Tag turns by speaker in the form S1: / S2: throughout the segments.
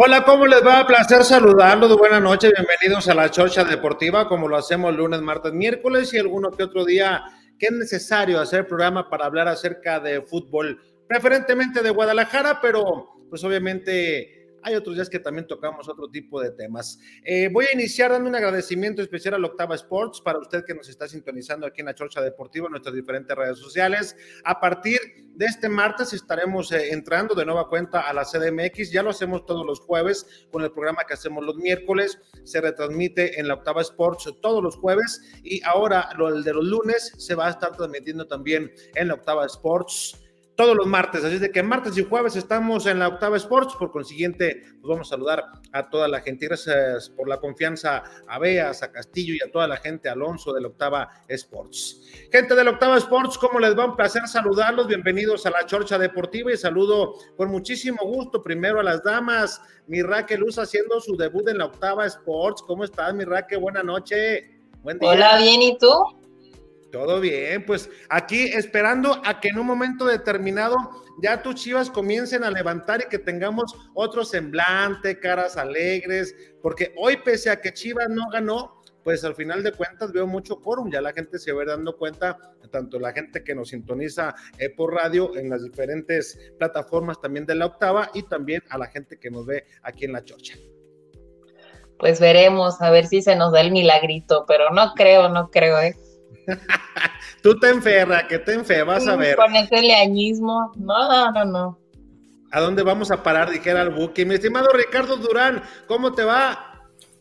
S1: Hola, ¿cómo les va? Placer saludarlos. Buenas noches, bienvenidos a la Chorcha Deportiva, como lo hacemos lunes, martes, miércoles y alguno que otro día que es necesario hacer programa para hablar acerca de fútbol, preferentemente de Guadalajara, pero pues obviamente hay otros días que también tocamos otro tipo de temas. Eh, voy a iniciar dando un agradecimiento especial a Octava Sports para usted que nos está sintonizando aquí en la Chorcha Deportiva, en nuestras diferentes redes sociales. A partir de este martes estaremos eh, entrando de nueva cuenta a la CDMX. Ya lo hacemos todos los jueves con el programa que hacemos los miércoles. Se retransmite en la Octava Sports todos los jueves y ahora lo el de los lunes se va a estar transmitiendo también en la Octava Sports todos los martes. Así de que martes y jueves estamos en la Octava Sports. Por consiguiente, pues vamos a saludar a toda la gente. Gracias por la confianza a Beas, a Castillo y a toda la gente, Alonso de la Octava Sports. Gente de la Octava Sports, ¿cómo les va? Un placer saludarlos. Bienvenidos a la Chorcha Deportiva y saludo con muchísimo gusto primero a las damas. Mi Raquel Luz haciendo su debut en la Octava Sports. ¿Cómo estás, mi Raquel? Buena noche.
S2: Buen día. Hola, bien, ¿y tú?
S1: Todo bien, pues aquí esperando a que en un momento determinado ya tus chivas comiencen a levantar y que tengamos otro semblante, caras alegres, porque hoy pese a que Chivas no ganó, pues al final de cuentas veo mucho quórum, ya la gente se va dando cuenta, tanto la gente que nos sintoniza eh, por radio en las diferentes plataformas también de la octava y también a la gente que nos ve aquí en la chocha.
S2: Pues veremos, a ver si se nos da el milagrito, pero no creo, no creo, ¿eh?
S1: Tú te enferra, que te enferra, vas a ver.
S2: Con ese leañismo, no, no, no.
S1: ¿A dónde vamos a parar? Dijera el buque. Mi estimado Ricardo Durán, ¿cómo te va?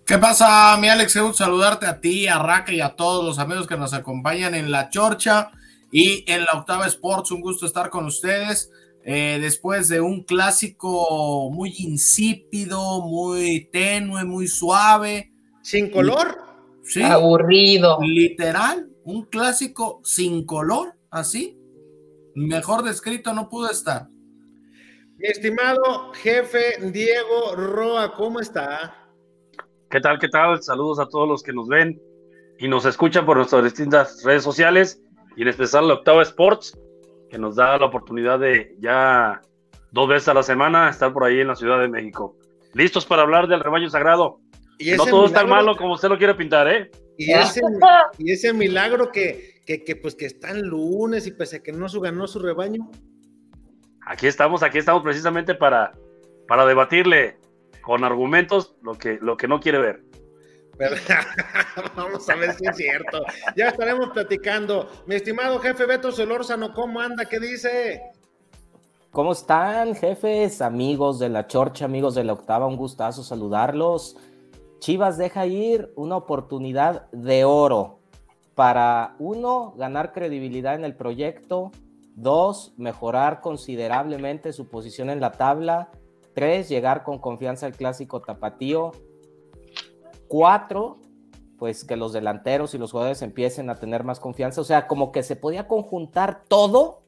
S3: ¿Qué pasa, mi Alex? Un saludarte a ti, a Raca y a todos los amigos que nos acompañan en La Chorcha y en la Octava Sports. Un gusto estar con ustedes. Eh, después de un clásico muy insípido, muy tenue, muy suave.
S1: ¿Sin color?
S2: Sí. Aburrido.
S3: Literal, un clásico sin color, así. Mejor descrito no pudo estar.
S1: Mi estimado jefe Diego Roa, ¿cómo está?
S4: ¿Qué tal? ¿Qué tal? Saludos a todos los que nos ven y nos escuchan por nuestras distintas redes sociales y en especial la Octava Sports, que nos da la oportunidad de ya dos veces a la semana estar por ahí en la Ciudad de México. Listos para hablar del rebaño sagrado. no todo es tan malo como usted lo quiere pintar, ¿eh?
S1: Y ese, y ese milagro que, que, pues que está en lunes y pese a que no su ganó su rebaño.
S4: Aquí estamos, aquí estamos precisamente para, para debatirle con argumentos lo que, lo que no quiere ver.
S1: Vamos a ver si es cierto. Ya estaremos platicando. Mi estimado jefe Beto Solórzano, ¿cómo anda? ¿Qué dice?
S5: ¿Cómo están, jefes, amigos de la Chorcha, amigos de la Octava? Un gustazo saludarlos. Chivas deja ir una oportunidad de oro para, uno, ganar credibilidad en el proyecto, dos, mejorar considerablemente su posición en la tabla, tres, llegar con confianza al clásico tapatío, cuatro, pues que los delanteros y los jugadores empiecen a tener más confianza, o sea, como que se podía conjuntar todo,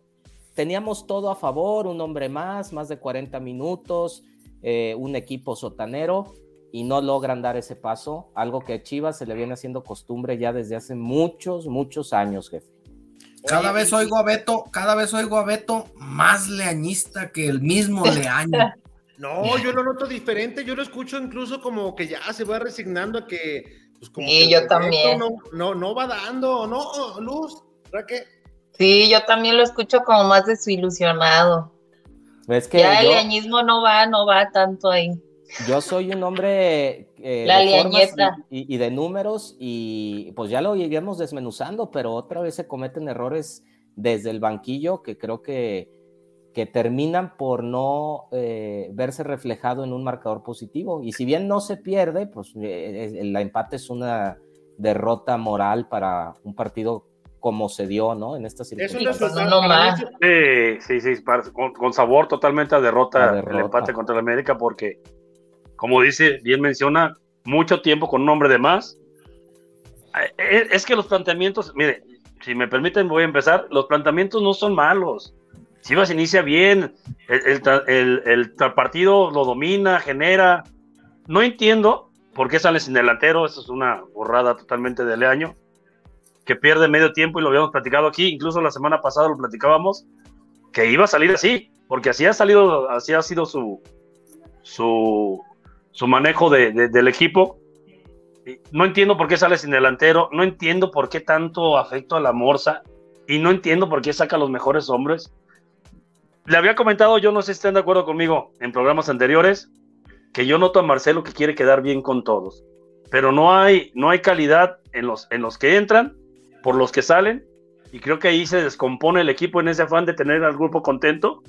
S5: teníamos todo a favor, un hombre más, más de 40 minutos, eh, un equipo sotanero, y no logran dar ese paso, algo que a Chivas se le viene haciendo costumbre ya desde hace muchos, muchos años, jefe.
S3: Cada vez oigo a Beto, cada vez oigo a Beto más leañista que el mismo leaño.
S1: No, yo lo noto diferente, yo lo escucho incluso como que ya se va resignando a que,
S2: pues como sí, yo también.
S1: No, no, va dando, ¿no, Luz? qué?
S2: Sí, yo también lo escucho como más desilusionado. Es que ya el leañismo no va, no va tanto ahí.
S5: Yo soy un hombre
S2: eh, de formas
S5: y, de números y pues ya lo iríamos desmenuzando, pero otra vez se cometen errores desde el banquillo que creo que, que terminan por no eh, verse reflejado en un marcador positivo. Y si bien no se pierde, pues eh, el empate es una derrota moral para un partido como se dio, ¿no? En esta
S4: circunstancia. Sí, sí, sí, con, sabor totalmente a derrota, derrota. el empate contra el América porque como dice, bien menciona, mucho tiempo con un hombre de más. Eh, eh, es que los planteamientos, mire, si me permiten, voy a empezar. Los planteamientos no son malos. Chivas inicia bien, el, partido lo domina, genera. No entiendo por qué sale sin delantero, eso es una borrada totalmente de Leaño, que pierde medio tiempo y lo habíamos platicado aquí, incluso la semana pasada lo platicábamos, que iba a salir así, porque así ha salido, así ha sido su, su, su manejo del equipo. No entiendo por qué sale sin delantero, no entiendo por qué tanto afecto a la Morsa y no entiendo por qué saca a los mejores hombres. Le había comentado, yo no sé si estén de acuerdo conmigo en programas anteriores, que yo noto a Marcelo que quiere quedar bien con todos, pero no hay, no hay calidad en los, en los que entran, por los que salen, y creo que ahí se descompone el equipo en ese afán de tener al grupo contento,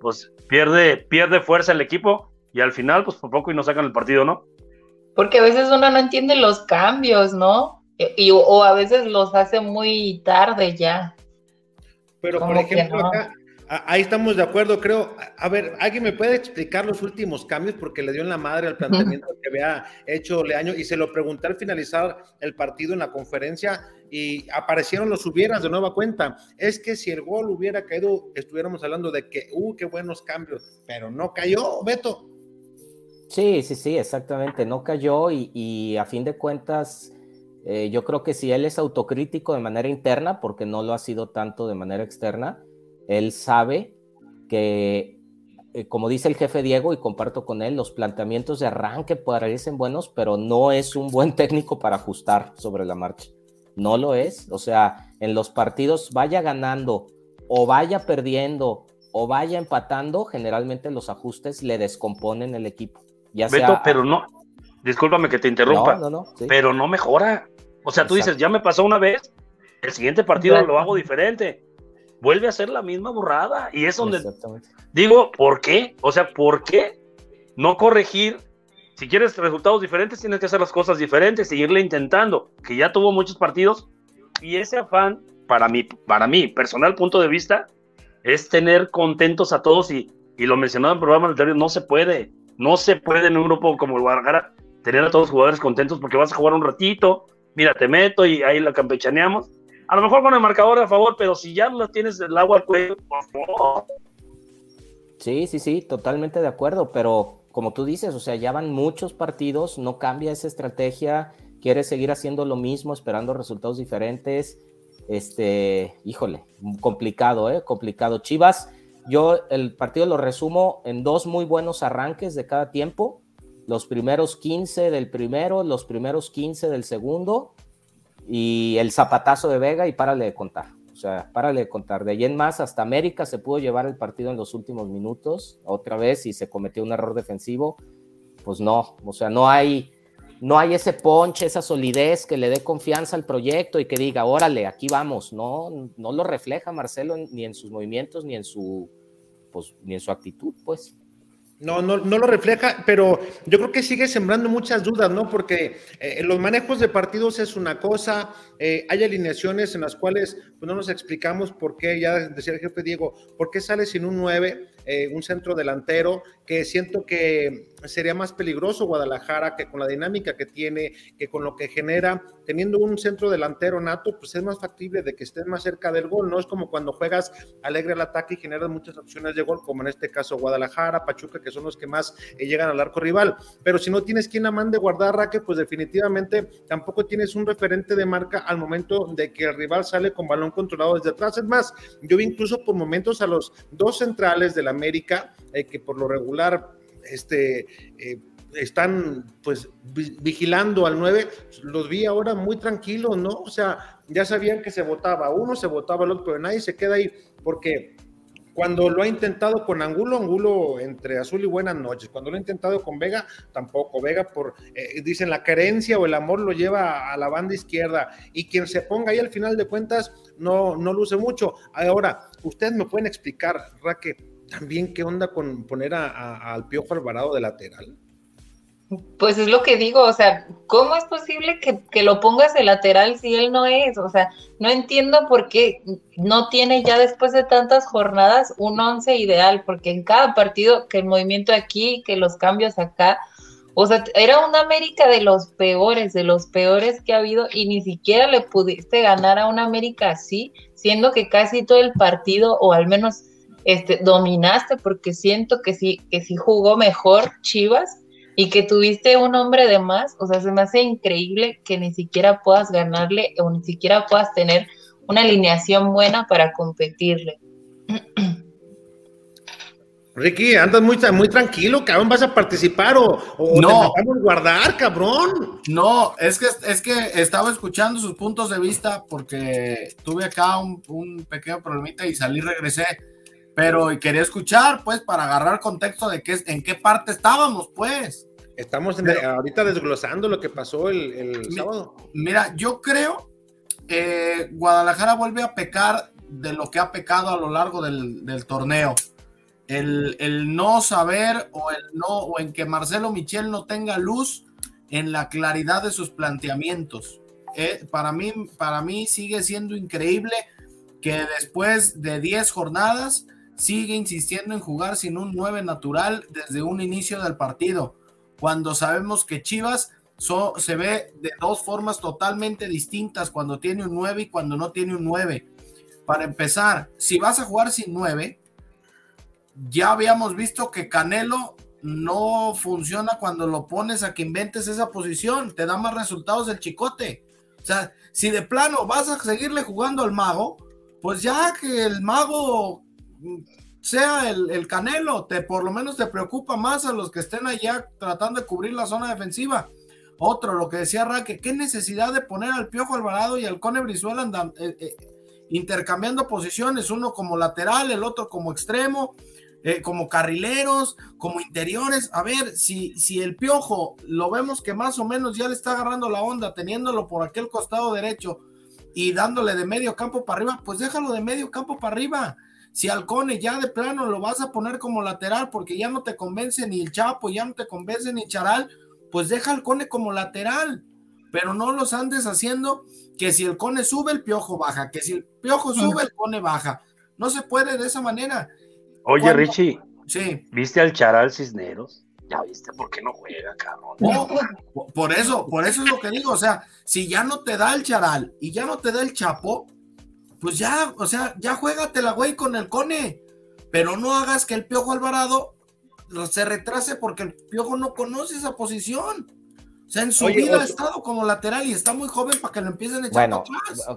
S4: pues pierde, pierde fuerza el equipo y al final, pues por poco y no sacan el partido, ¿no?
S2: Porque a veces uno no entiende los cambios, ¿no? Y, o a veces los hace muy tarde ya.
S1: Pero por ejemplo, acá, ahí estamos de acuerdo, creo. A ver, ¿alguien me puede explicar los últimos cambios? Porque le dio en la madre al planteamiento que había hecho Leaño y se lo pregunté al finalizar el partido en la conferencia y aparecieron los hubieras de nueva cuenta. Es que si el gol hubiera caído, estuviéramos hablando de que, uh, qué buenos cambios, pero no cayó, Beto.
S5: Sí, sí, sí, exactamente, no cayó y, a fin de cuentas, eh, yo creo que si él es autocrítico de manera interna, porque no lo ha sido tanto de manera externa, él sabe que, eh, como dice el jefe Diego, y comparto con él, los planteamientos de arranque parecen buenos, pero no es un buen técnico para ajustar sobre la marcha. No lo es. O sea, en los partidos vaya ganando o vaya perdiendo o vaya empatando, generalmente los ajustes le descomponen el equipo.
S4: Ya Beto, pero no, discúlpame que te interrumpa, pero no mejora. O sea, tú dices, ya me pasó una vez, el siguiente partido lo hago diferente. Vuelve a ser la misma burrada. Y es donde digo, ¿por qué? O sea, ¿por qué no corregir? Si quieres resultados diferentes, tienes que hacer las cosas diferentes, seguirle intentando, que ya tuvo muchos partidos. Y ese afán, para mí, para mí, personal punto de vista, es tener contentos a todos y, y lo mencionado en programas anteriores, no se puede no se puede en un grupo como el Guadalajara tener a todos los jugadores contentos porque vas a jugar un ratito, mira, te meto y ahí la campechaneamos. A lo mejor con el marcador a favor, pero si ya no tienes el agua al cuello, por favor.
S5: Sí, sí, sí, totalmente de acuerdo, pero como tú dices, o sea, ya van muchos partidos, no cambia esa estrategia, quiere seguir haciendo lo mismo, esperando resultados diferentes. Este, híjole, complicado, ¿eh? Complicado. Chivas, yo el partido lo resumo en dos muy buenos arranques de cada tiempo. Los primeros 15 del primero, los primeros 15 del segundo y el zapatazo de Vega y párale de contar. O sea, párale de contar. De ahí en más, hasta América se pudo llevar el partido en los últimos minutos, otra vez, y se cometió un error defensivo. Pues no, o sea, no hay, no hay ese ponche, esa solidez que le dé confianza al proyecto y que diga, órale, aquí vamos. No, no lo refleja Marcelo ni en sus movimientos ni en su, pues, ni en su actitud, pues.
S1: No, no, no lo refleja, pero yo creo que sigue sembrando muchas dudas, ¿no? Porque eh, los manejos de partidos es una cosa, eh, hay alineaciones en las cuales pues, no nos explicamos por qué, ya decía el jefe Diego, por qué sale sin un 9, eh, un centro delantero, que siento que sería más peligroso Guadalajara que con la dinámica que tiene, que con lo que genera, teniendo un centro delantero nato, pues es más factible de que estés más cerca del gol, no es como cuando juegas alegre al ataque y generas muchas opciones de gol, como en este caso Guadalajara, Pachuca, que son los que más eh, llegan al arco rival, pero si no tienes quien la mande guardar Raque, pues definitivamente tampoco tienes un referente de marca al momento de que el rival sale con balón controlado desde atrás, es más, yo vi incluso por momentos a los dos centrales de la América, eh, que por lo regular este, eh, están pues vigilando al 9, los vi ahora muy tranquilos, ¿no? O sea, ya sabían que se votaba uno, se votaba el otro, pero nadie se queda ahí, porque cuando lo ha intentado con Angulo, Angulo entre azul y buenas noches. Cuando lo ha intentado con Vega, tampoco. Vega, por, eh, dicen, la carencia o el amor lo lleva a la banda izquierda. Y quien se ponga ahí al final de cuentas no, no luce mucho. Ahora, ustedes me pueden explicar, Raque, también qué onda con poner al Piojo Alvarado de lateral.
S2: Pues es lo que digo, o sea, ¿cómo es posible que, lo pongas de lateral si él no es? O sea, no entiendo por qué no tiene ya después de tantas jornadas un once ideal, porque en cada partido, que el movimiento aquí, que los cambios acá, O sea, era una América de los peores, de los peores que ha habido y ni siquiera le pudiste ganar a una América así, siendo que casi todo el partido, o al menos este, dominaste, porque siento que sí, que sí jugó mejor Chivas y que tuviste un hombre de más, o sea, se me hace increíble que ni siquiera puedas ganarle o ni siquiera puedas tener una alineación buena para competirle.
S1: Ricky, andas muy, muy tranquilo, cabrón, vas a participar o,
S3: no.
S1: te guardar, cabrón.
S3: No, es que, es que estaba escuchando sus puntos de vista porque tuve acá un, un pequeño problemita y salí, regresé, pero quería escuchar, pues, para agarrar contexto de qué, en qué parte estábamos, pues.
S1: Estamos ahorita desglosando lo que pasó el, sábado.
S3: Mira, yo creo que Guadalajara vuelve a pecar de lo que ha pecado a lo largo del, del torneo el, no saber o el no o en que Marcelo Michel no tenga luz en la claridad de sus planteamientos. Eh, para, mí, para mí sigue siendo increíble que después de 10 jornadas sigue insistiendo en jugar sin un 9 natural desde un inicio del partido, cuando sabemos que Chivas se ve de dos formas totalmente distintas cuando tiene un 9 y cuando no tiene un 9. Para empezar, si vas a jugar sin 9, ya habíamos visto que Canelo no funciona cuando lo pones a que inventes esa posición, te da más resultados el chicote. O sea, si de plano vas a seguirle jugando al mago, pues ya que el mago sea el, Canelo, te por lo menos te preocupa más a los que estén allá tratando de cubrir la zona defensiva. Otro, lo que decía Raque, qué necesidad de poner al Piojo Alvarado y al Cone Brizuela eh, eh, intercambiando posiciones, uno como lateral, el otro como extremo eh, como carrileros, como interiores. A ver, si, si el piojo lo vemos que más o menos ya le está agarrando la onda, teniéndolo por aquel costado derecho y dándole de medio campo para arriba, pues déjalo de medio campo para arriba. Si Alcone ya de plano lo vas a poner como lateral porque ya no te convence ni el Chapo, ya no te convence ni Charal, pues deja al Cone como lateral. Pero no los andes haciendo que si el Cone sube, el Piojo baja, que si el Piojo sube, el Cone baja. No se puede de esa manera.
S4: Oye, Richie, sí. ¿viste al Charal Cisneros? Ya viste por qué no juega, cabrón.
S3: por eso, por eso es lo que digo. O sea, si ya no te da el Charal y ya no te da el Chapo, pues ya, o sea, ya juégatela, güey, con el Cone. Pero no hagas que el Piojo Alvarado se retrase porque el Piojo no conoce esa posición. O sea, en su vida ha estado como lateral y está muy joven para que lo empiecen a echar
S5: bueno,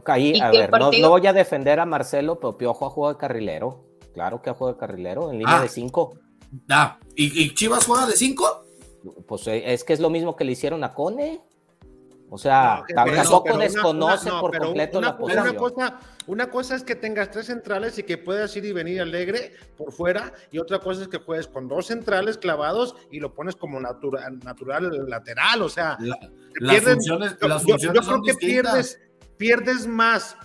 S5: Ahí, a ver, no, no, voy a defender a Marcelo, pero Piojo ha jugado de carrilero. Claro que juega de carrilero, en línea ah. de 5.
S3: Ah, ¿Y, Chivas juega de 5?
S5: Pues eh, es que es lo mismo que le hicieron a Cone. O sea, tampoco desconoce por completo la posición.
S1: Una cosa, una cosa es que tengas tres centrales y que puedas ir y venir alegre por fuera, y otra cosa es que juegues con dos centrales clavados y lo pones como natural, natural lateral. O sea,
S3: las funciones, yo, creo que
S1: pierdes, pierdes más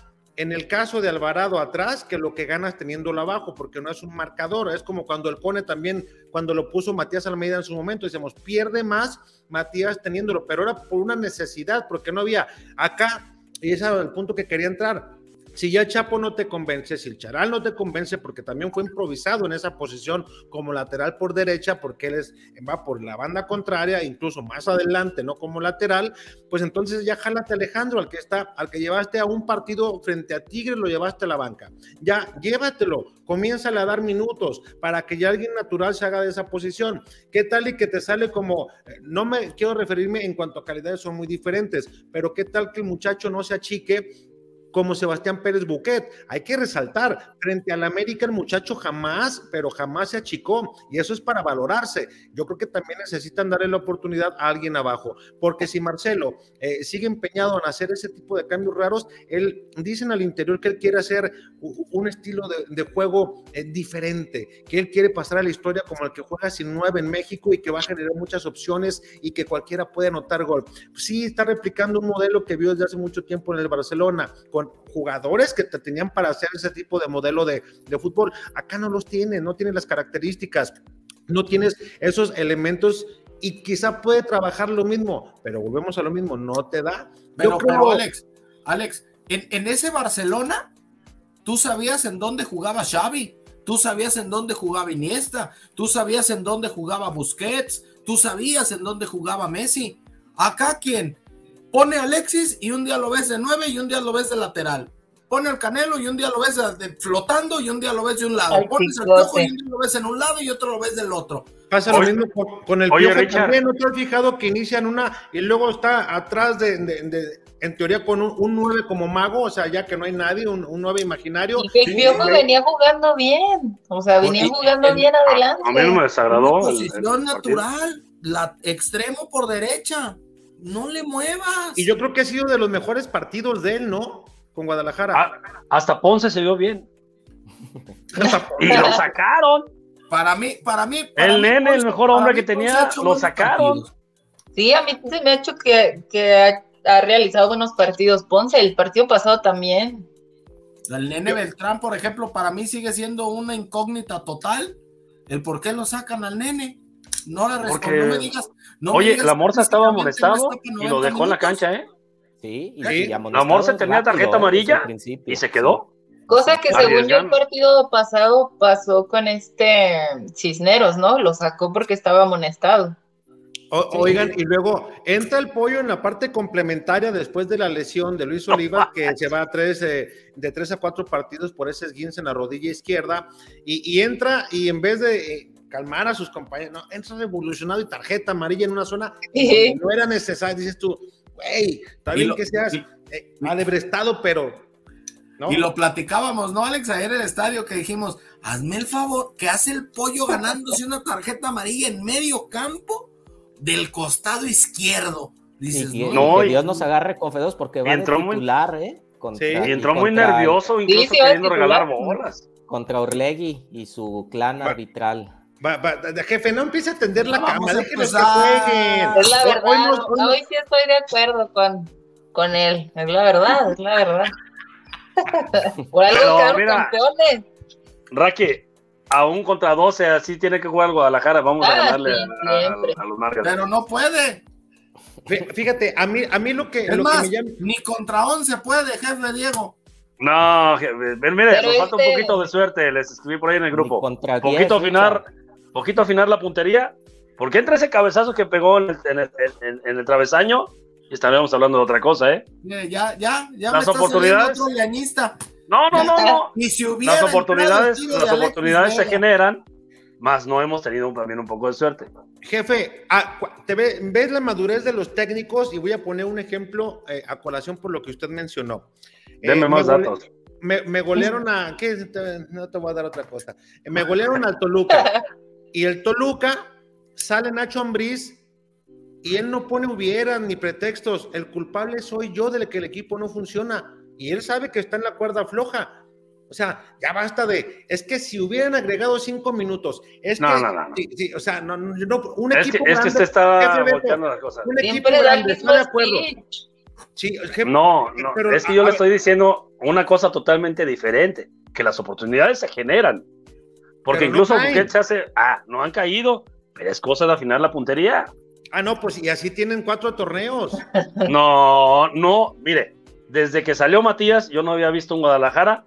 S1: en el caso de Alvarado atrás que lo que ganas teniéndolo abajo, porque no es un marcador, es como cuando el pone también, cuando lo puso Matías Almeida en su momento, decimos, pierde más Matías teniéndolo, pero era por una necesidad, porque no había acá, y ese era el punto que quería entrar, si ya Chapo no te convence, si el Charal no te convence, porque también fue improvisado en esa posición como lateral por derecha, porque él es, va por la banda contraria, incluso más adelante, no como lateral, pues entonces ya jálate Alejandro, al que está, al que llevaste a un partido frente a Tigres, lo llevaste a la banca. Ya, llévatelo, comienza a dar minutos para que ya alguien natural se haga de esa posición. ¿Qué tal y que te sale como, eh, no me quiero referirme en cuanto a calidades, son muy diferentes, pero qué tal que el muchacho no se achique como Sebastián Pérez Buquet. Hay que resaltar, frente al América el muchacho jamás, pero jamás se achicó y eso es para valorarse. Yo creo que también necesitan darle la oportunidad a alguien abajo, porque si Marcelo eh, sigue empeñado en hacer ese tipo de cambios raros, él dicen al interior que él quiere hacer un estilo de, juego eh, diferente, que él quiere pasar a la historia como el que juega sin nueve en México y que va a generar muchas opciones y que cualquiera puede anotar gol. Sí, está replicando un modelo que vio desde hace mucho tiempo en el Barcelona, jugadores que te tenían para hacer ese tipo de modelo de, fútbol. Acá no los tiene, no tiene las características, no tienes esos elementos y quizá puede trabajar lo mismo, pero volvemos a lo mismo, no te da.
S3: Pero, pero Alex, Alex, en, en, ese Barcelona, tú sabías en dónde jugaba Xavi, tú sabías en dónde jugaba Iniesta, tú sabías en dónde jugaba Busquets, tú sabías en dónde jugaba Messi. Acá, ¿quién? Pone a Alexis y un día lo ves de nueve y un día lo ves de lateral. Pone al Canelo y un día lo ves de, flotando y un día lo ves de un lado. Pones al Piojo y un día lo ves en un lado y otro lo ves del otro.
S1: Pasa lo mismo con, el Piojo también. ¿No te has fijado que inician una y luego está atrás de, en teoría con un, nueve como mago, o sea, ya que no hay nadie, un, nueve imaginario.
S2: Y el Piojo venía jugando bien, o sea, venía jugando bien adelante.
S4: A mí no me desagradó.
S3: Posición natural, la extremo por derecha no le muevas.
S1: Y yo creo que ha sido de los mejores partidos de él, ¿no? Con Guadalajara.
S4: Ah, hasta Ponce se vio bien. y lo sacaron.
S3: Para mí, para mí.
S4: el nene, el mejor hombre que tenía, lo sacaron.
S2: Sí, a mí se me ha hecho que, ha, realizado buenos partidos. Ponce, el partido pasado también.
S3: El nene Beltrán, por ejemplo, para mí sigue siendo una incógnita total. El por qué lo sacan al nene. No le respondo, no me digas.
S4: Oye, la Morsa estaba molestado y lo dejó en la cancha, ¿eh?
S5: Sí, y
S4: la Morsa tenía tarjeta amarilla y se quedó.
S2: Cosa que según yo el partido pasado pasó con este Cisneros, ¿no? Lo sacó porque estaba amonestado.
S1: oigan, y luego entra el pollo en la parte complementaria después de la lesión de Luis Oliva, que se va a tres, eh, de tres a cuatro partidos por ese esguince en la rodilla izquierda, y, entra y en vez de eh, calmar a sus compañeros, no, entra revolucionado y tarjeta amarilla en una zona no era necesario, dices tú, güey, está bien que seas eh, alebrestado, pero...
S3: Y lo platicábamos, ¿no, Alex? Ayer en el estadio que dijimos, hazme el favor, que hace el pollo ganándose una tarjeta amarilla en medio campo del costado izquierdo.
S5: Dices, no, que Dios nos agarre con Fedos porque va entró a titular, ¿eh?
S4: sí, y entró muy nervioso, incluso queriendo regalar bolas.
S5: Contra Orlegui y su clan arbitral.
S1: Va, va, jefe, no empiece a tender la cama, déjenos que jueguen.
S2: Es la verdad, hoy, sí estoy de acuerdo con, con él, es la verdad, es la verdad. Por algo Pero, mira, campeones.
S4: Raque, aún contra 12, así tiene que jugar Guadalajara, vamos a ah, ganarle a, los Marcos.
S3: Pero no puede.
S1: Fíjate, a mí, a mí lo que, lo
S3: que me llama... Ni contra 11 puede, jefe Diego.
S4: No, mire, nos falta un este poquito de suerte, les escribí por ahí en el grupo. Poquito afinar, poquito afinar la puntería, porque entre ese cabezazo que pegó en el, travesaño, y estaríamos hablando de otra cosa, ¿eh?
S3: Ya, ya, ya.
S4: Las oportunidades. No, no, no, no.
S3: si
S4: las oportunidades, las oportunidades se generan, más no hemos tenido también un poco de suerte.
S1: Jefe, ah, te ves la madurez de los técnicos y voy a poner un ejemplo eh, a colación por lo que usted mencionó.
S4: Deme eh, más datos
S1: me, me golearon a. ¿qué? No te voy a dar otra cosa. Me golearon al Toluca. Y el Toluca sale Nacho Ambriz y él no pone hubieran ni pretextos. El culpable soy yo de que el equipo no funciona. Y él sabe que está en la cuerda floja. O sea, ya basta de. Es que si hubieran agregado cinco minutos. Es
S4: no,
S1: que,
S4: no, no.
S1: Sí, o sea, no, no, un
S4: es
S1: equipo.
S4: Que, es que usted está volteando las cosas.
S2: Un equipo grande, está de acuerdo.
S4: Sí, no, no, pero, es que yo le estoy diciendo una cosa totalmente diferente, que las oportunidades se generan. Porque incluso no se hace, ah, no han caído, pero es cosa de afinar la puntería.
S1: Ah, no, pues y así tienen cuatro torneos.
S4: No, no, mire, desde que salió Matías, yo no había visto un Guadalajara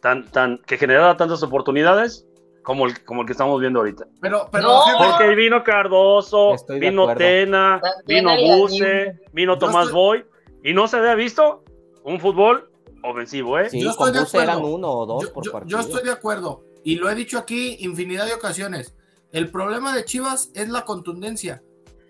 S4: tan, tan, que generara tantas oportunidades como el, como el que estamos viendo ahorita.
S3: Pero, pero
S4: porque vino Cardoso, vino Tena, vino Buse, vino Tomás Boy, y no se había visto un fútbol ofensivo, ¿eh?
S5: Sí, yo con Buse eran uno o dos por
S3: partido. Yo estoy de acuerdo, y lo he dicho aquí infinidad de ocasiones. El problema de Chivas es la contundencia.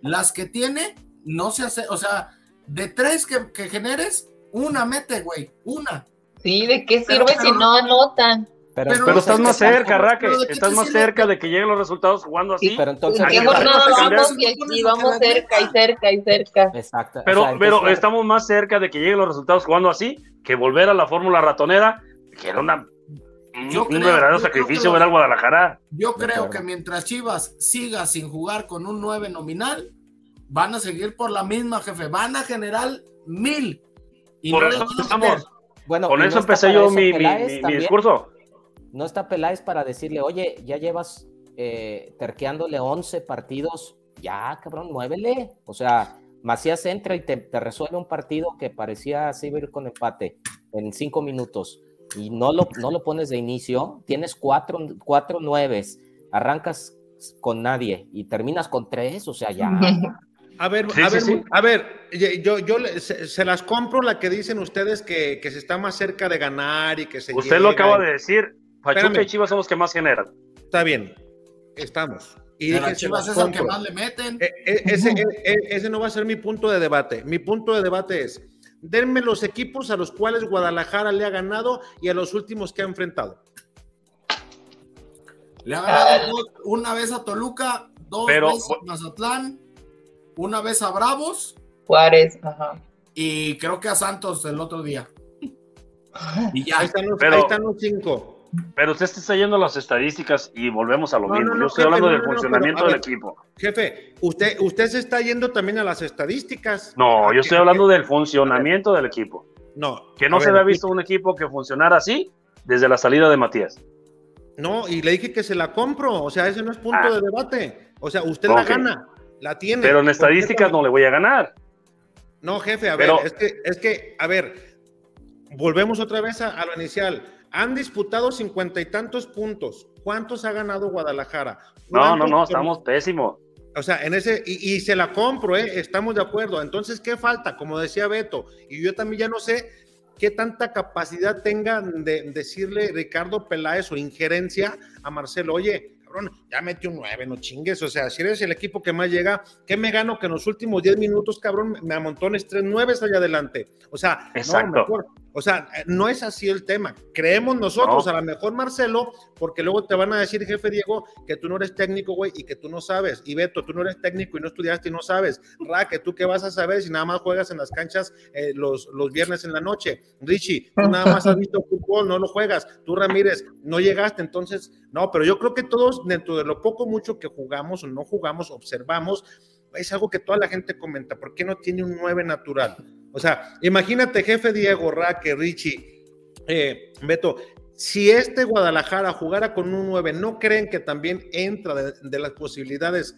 S3: Las que tiene, no se hace, o sea, de tres que, que generes, una mete, güey, una.
S2: Sí, ¿de qué sirve si no anotan?
S4: Pero, estás más cerca, Raque. Estás más cerca de que lleguen los resultados jugando así.
S5: pero entonces.
S2: ¿En qué jornada vamos? Y vamos cerca y cerca y cerca.
S5: Exacto.
S4: Pero, pero estamos más cerca de que lleguen los resultados jugando así que volver a la fórmula ratonera, que era una un verdadero sacrificio ver al Guadalajara.
S3: Yo creo que mientras Chivas siga sin jugar con un 9 nominal, van a seguir por la misma, jefe. Van a generar mil.
S4: Y por eso estamos. Bueno, con eso empecé yo mi, mi, discurso.
S5: No está Peláez para decirle, oye, ya llevas eh, terqueándole 11 partidos, ya, cabrón, muévele. O sea, Macías entra y te, resuelve un partido que parecía así ir con empate en cinco minutos y no lo, no lo pones de inicio, tienes cuatro, cuatro nueves, arrancas con nadie y terminas con tres, o sea, ya.
S1: A ver, a, ver a ver, yo, yo se, las compro la que dicen ustedes que, se está más cerca de ganar y que se.
S4: Usted lo acaba de decir. Pachuca y Chivas son los que más generan.
S1: Está bien, estamos.
S3: Y Chivas es el que más le meten. E,
S1: e, ese, e, ese no va a ser mi punto de debate. Mi punto de debate es: denme los equipos a los cuales Guadalajara le ha ganado y a los últimos que ha enfrentado.
S3: Le ha ganado una vez a Toluca, dos veces a Mazatlán una vez a Bravos.
S2: Juárez, ajá.
S3: Y creo que a Santos el otro día.
S1: Y ya. Ahí están los, pero, ahí están los cinco.
S4: Pero usted está yendo las estadísticas y volvemos a lo mismo. Yo estoy hablando del funcionamiento del equipo.
S1: Jefe, usted, usted se está yendo también a las estadísticas.
S4: No, yo estoy hablando del funcionamiento del equipo.
S1: No.
S4: Que no se había visto un equipo que funcionara así desde la salida de Matías.
S1: No, y le dije que se la compro. O sea, ese no es punto ah. de debate. O sea, usted la gana. La tiene.
S4: Pero en estadísticas no le voy a ganar.
S1: No, jefe, a ver, es, que, es que, a ver, volvemos otra vez a, lo inicial. Han disputado cincuenta y tantos puntos. ¿Cuántos ha ganado Guadalajara?
S4: No, no, no, estamos pésimos.
S1: O sea, en ese, y, se la compro, ¿eh? estamos de acuerdo. Entonces, ¿qué falta? Como decía Beto, y yo también ya no sé qué tanta capacidad tenga de decirle Ricardo Peláez o injerencia a Marcelo, oye, ya mete un 9, no chingues. O sea, si eres el equipo que más llega, ¿qué me gano que en los últimos 10 minutos, cabrón, me amontones tres nueves allá adelante? O sea,
S4: Exacto.
S1: O sea, no es así el tema. Creemos nosotros, a lo mejor Marcelo, porque luego te van a decir, jefe Diego, que tú no eres técnico, güey, y que tú no sabes. Y Beto, tú no eres técnico y no estudiaste y no sabes. Ra, que tú qué vas a saber si nada más juegas en las canchas eh, los, los viernes en la noche. Richie, tú nada más has visto fútbol, no lo juegas. Tú, Ramírez, no llegaste, entonces, no, pero yo creo que todos dentro de lo poco mucho que jugamos o no jugamos, observamos, es algo que toda la gente comenta, ¿por qué no tiene un 9 natural? O sea, imagínate, jefe Diego, Raque, Richie, eh, Beto, si este Guadalajara jugara con un 9, ¿no creen que también entra de, las posibilidades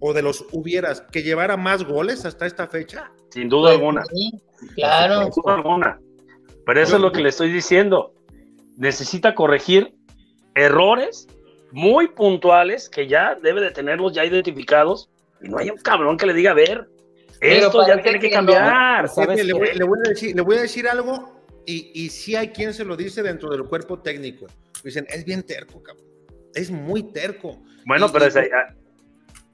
S1: o de los hubieras que llevara más goles hasta esta fecha?
S4: Sin duda pues alguna.
S2: claro.
S4: Sin duda alguna. Pero eso es lo que le estoy diciendo. Necesita corregir errores muy puntuales que ya debe de tenerlos ya identificados y no hay un cabrón que le diga, a ver, esto ya tiene que, cambiar.
S1: le, voy, a decir, algo y, y sí hay quien se lo dice dentro del cuerpo técnico. Dicen, es bien terco, cabrón. Es muy terco.
S4: Bueno, pero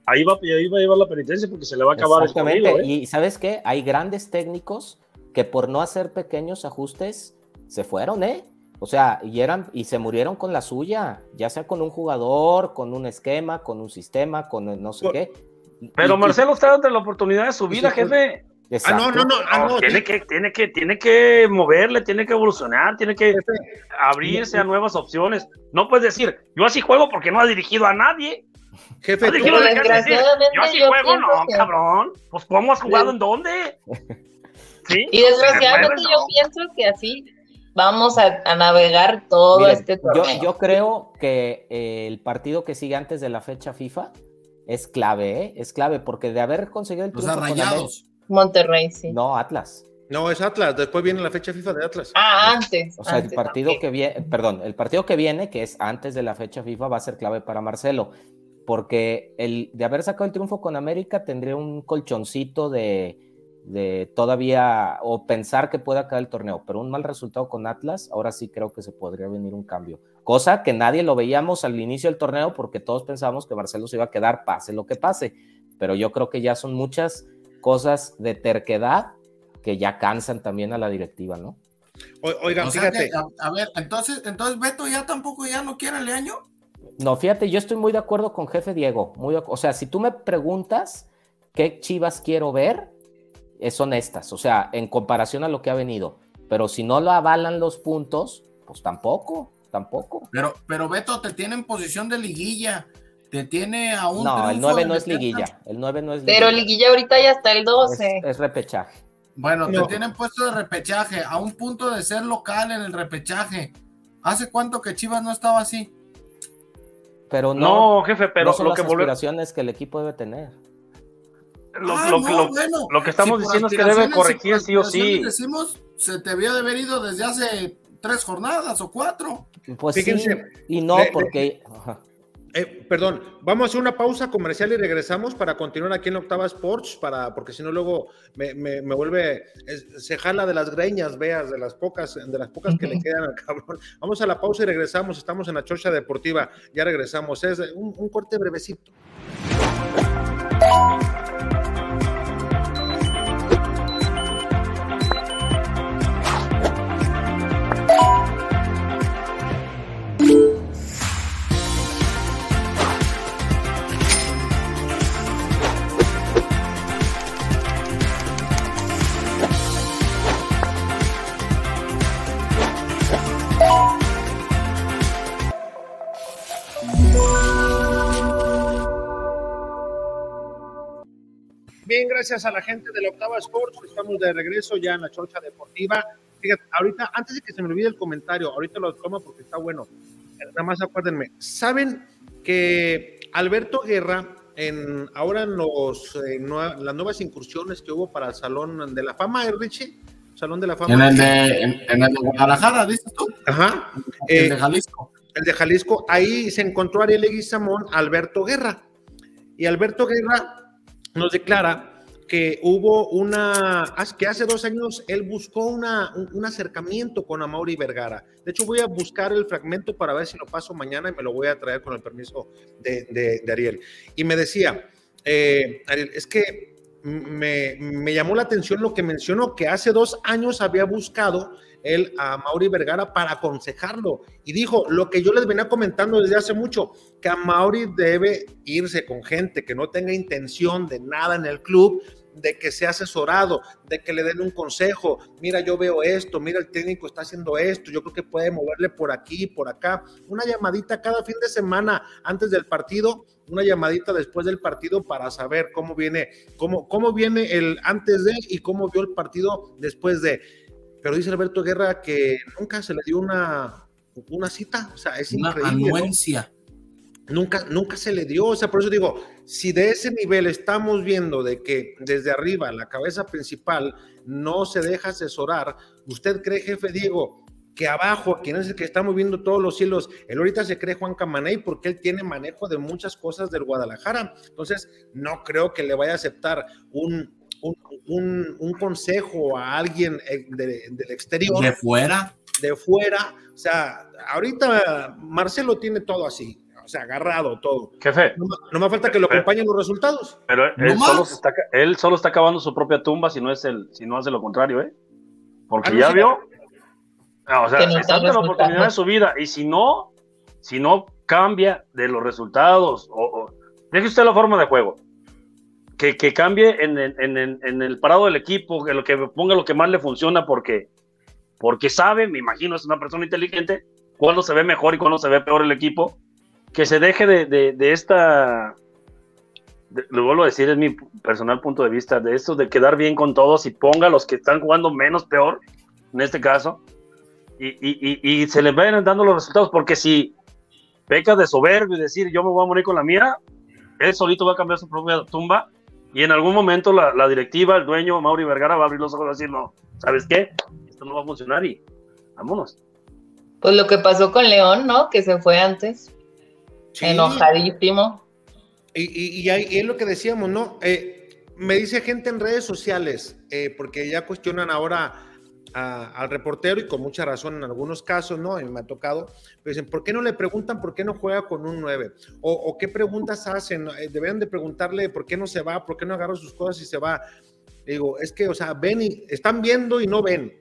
S4: ahí, va, ahí va a llevar la penitencia porque se le va a acabar
S5: Exactamente. ¿eh? Y ¿sabes qué? Hay grandes técnicos que por no hacer pequeños ajustes se fueron, ¿eh? O sea, y, eran, y se murieron con la suya, ya sea con un jugador, con un esquema, con un sistema, con no sé qué.
S4: Pero Marcelo está dando la oportunidad de su vida, jefe.
S1: Ah, no, no, no, ah, no,
S4: tiene, que, tiene, que, tiene que moverle, tiene que evolucionar, tiene que abrirse a nuevas opciones. No puedes decir, yo así juego porque no ha dirigido a nadie.
S2: Jefe, no desgraciadamente
S4: yo así juego, no, cabrón. Pues, ¿cómo has jugado en dónde?
S2: ¿Sí? Y desgraciadamente yo pienso que así vamos a, navegar todo este torneo.
S5: Yo, creo que eh, el partido que sigue antes de la fecha FIFA es clave, ¿eh? Es clave porque de haber conseguido el
S3: triunfo. Rayados.
S2: Monterrey, sí.
S5: No, Atlas.
S1: No, es Atlas. Después viene la fecha FIFA de Atlas.
S2: Ah, antes.
S5: O sea, el partido que viene, perdón, el partido que viene, que es antes de la fecha FIFA, va a ser clave para Marcelo. Porque el de haber sacado el triunfo con América tendría un colchoncito de, de todavía o pensar que pueda caer el torneo, pero un mal resultado con Atlas, ahora sí creo que se podría venir un cambio. Cosa que nadie lo veíamos al inicio del torneo porque todos pensábamos que Marcelo se iba a quedar pase lo que pase, pero yo creo que ya son muchas cosas de terquedad que ya cansan también a la directiva, ¿no?
S1: oigan, fíjate.
S3: a, ver, entonces, entonces Beto ya tampoco ya no quiere el año.
S5: No, fíjate, yo estoy muy de acuerdo con jefe Diego, muy, o sea, si tú me preguntas qué Chivas quiero ver, son estas, o sea, en comparación a lo que ha venido. Pero si no lo avalan los puntos, pues tampoco, tampoco.
S3: Pero, pero Beto, te tiene en posición de liguilla, te tiene a un.
S5: No, el 9 no es liguilla, el 9 no es liguilla.
S2: Pero liguilla ahorita ya está el 12.
S5: Es, repechaje.
S3: Bueno, te tienen puesto de repechaje, a un punto de ser local en el repechaje. ¿Hace cuánto que Chivas no estaba así?
S5: Pero no,
S4: no jefe, pero
S5: son lo las que aspiraciones que el equipo debe tener.
S4: Ah, lo, que estamos diciendo es que debe corregir sí o sí.
S3: Decimos, se te había de haber ido desde hace tres jornadas o cuatro.
S5: Pues sí, y no, porque.
S1: Eh, perdón, vamos a hacer una pausa comercial y regresamos para continuar aquí en Octava Sports, para, porque si no luego me, me, me vuelve, se jala de las greñas, veas, de las pocas, de las pocas que le quedan al cabrón. Vamos a la pausa y regresamos, estamos en la chocha deportiva, ya regresamos, es un, un corte brevecito. Gracias a la gente de la Octava Sports, estamos de regreso ya en la chocha deportiva. Fíjate, ahorita, antes de que se me olvide el comentario, ahorita lo tomo porque está bueno. Nada más acuérdenme, ¿saben que Alberto Guerra, en, ahora en los, eh, nue- las nuevas incursiones que hubo para el Salón de la Fama, ¿eh, Richie? Salón de la Fama.
S3: En el de, en, en el de Guadalajara, dices tú.
S1: Ajá.
S3: El
S1: Eh,
S3: de Jalisco.
S1: el de Jalisco, ahí se encontró Ariel Leguizamón, Alberto Guerra. Y Alberto Guerra nos declara que hubo una, que hace dos años él buscó una, un, acercamiento con Amaury Vergara. De hecho, voy a buscar el fragmento para ver si lo paso mañana y me lo voy a traer con el permiso de Ariel. Y me decía, eh, Ariel, es que me, me llamó la atención lo que mencionó, que hace dos años había buscado él a Mauri Vergara para aconsejarlo. Y dijo, lo que yo les venía comentando desde hace mucho, que a Mauri debe irse con gente que no tenga intención de nada en el club, de que sea asesorado, de que le den un consejo, mira, yo veo esto, mira, el técnico está haciendo esto, yo creo que puede moverle por aquí, por acá, una llamadita cada fin de semana antes del partido, una llamadita después del partido para saber cómo viene, cómo, cómo viene el antes de y cómo vio el partido después de. Pero dice Alberto Guerra que nunca se le dio una, una cita, o sea, es
S3: Una
S1: increíble.
S3: anuencia.
S1: Nunca, nunca se le dio, o sea, por eso digo, si de ese nivel estamos viendo de que desde arriba la cabeza principal no se deja asesorar, ¿usted cree, jefe Diego, que abajo, quien es el que está moviendo todos los hilos, él ahorita se cree Juan Camaney porque él tiene manejo de muchas cosas del Guadalajara? Entonces, no creo que le vaya a aceptar un, un, un- un consejo a alguien eh, de- del exterior
S3: De fuera.
S1: de fuera. O sea, ahorita Marcelo tiene todo así, o sea, agarrado todo.
S4: Jefe,
S1: No, no me falta que lo acompañen los resultados.
S4: pero
S3: No
S4: él, solo está, él solo está cavando su propia tumba si no es el, si no hace lo contrario, ¿eh? Porque
S1: Ah,
S4: ya
S1: sí.
S4: vio. Ah, o sea,
S2: no
S4: está
S2: está
S4: ante la oportunidad de su vida. Y si no, si no cambia de los resultados, o, o- deje usted la forma de juego. Que, cambie en, el- parado del equipo, que lo que ponga lo que más le funciona, porque, porque sabe, me imagino, es una persona inteligente, cuándo se ve mejor y cuándo se ve peor el equipo. Que se deje de, esta de- lo vuelvo a decir, es mi personal punto de vista, de esto de quedar bien con todos y ponga los que están jugando menos peor, en este caso, y se les vayan dando los resultados, porque si peca de soberbio y decir yo me voy a morir con la mía, él solito va a cambiar su propia tumba y en algún momento la, la directiva, el dueño, Mauri Vergara, va a abrir los ojos y decir, no, ¿sabes qué? Esto no va a funcionar y vámonos.
S2: Pues lo que pasó con León, ¿no? Que se fue antes,
S1: Sí.
S2: enojadísimo.
S1: Y, y- y ahí y es lo que decíamos, ¿no? Eh, me dice gente en redes sociales, eh, porque ya cuestionan ahora a- al reportero y con mucha razón en algunos casos, ¿no? Y me ha tocado, dicen, ¿por qué no le preguntan por qué no juega con un 9? O, qué preguntas hacen, Eh, deberían de preguntarle por qué no se va, por qué no agarra sus cosas y se va. Digo, es que, o sea, ven y están viendo y no ven.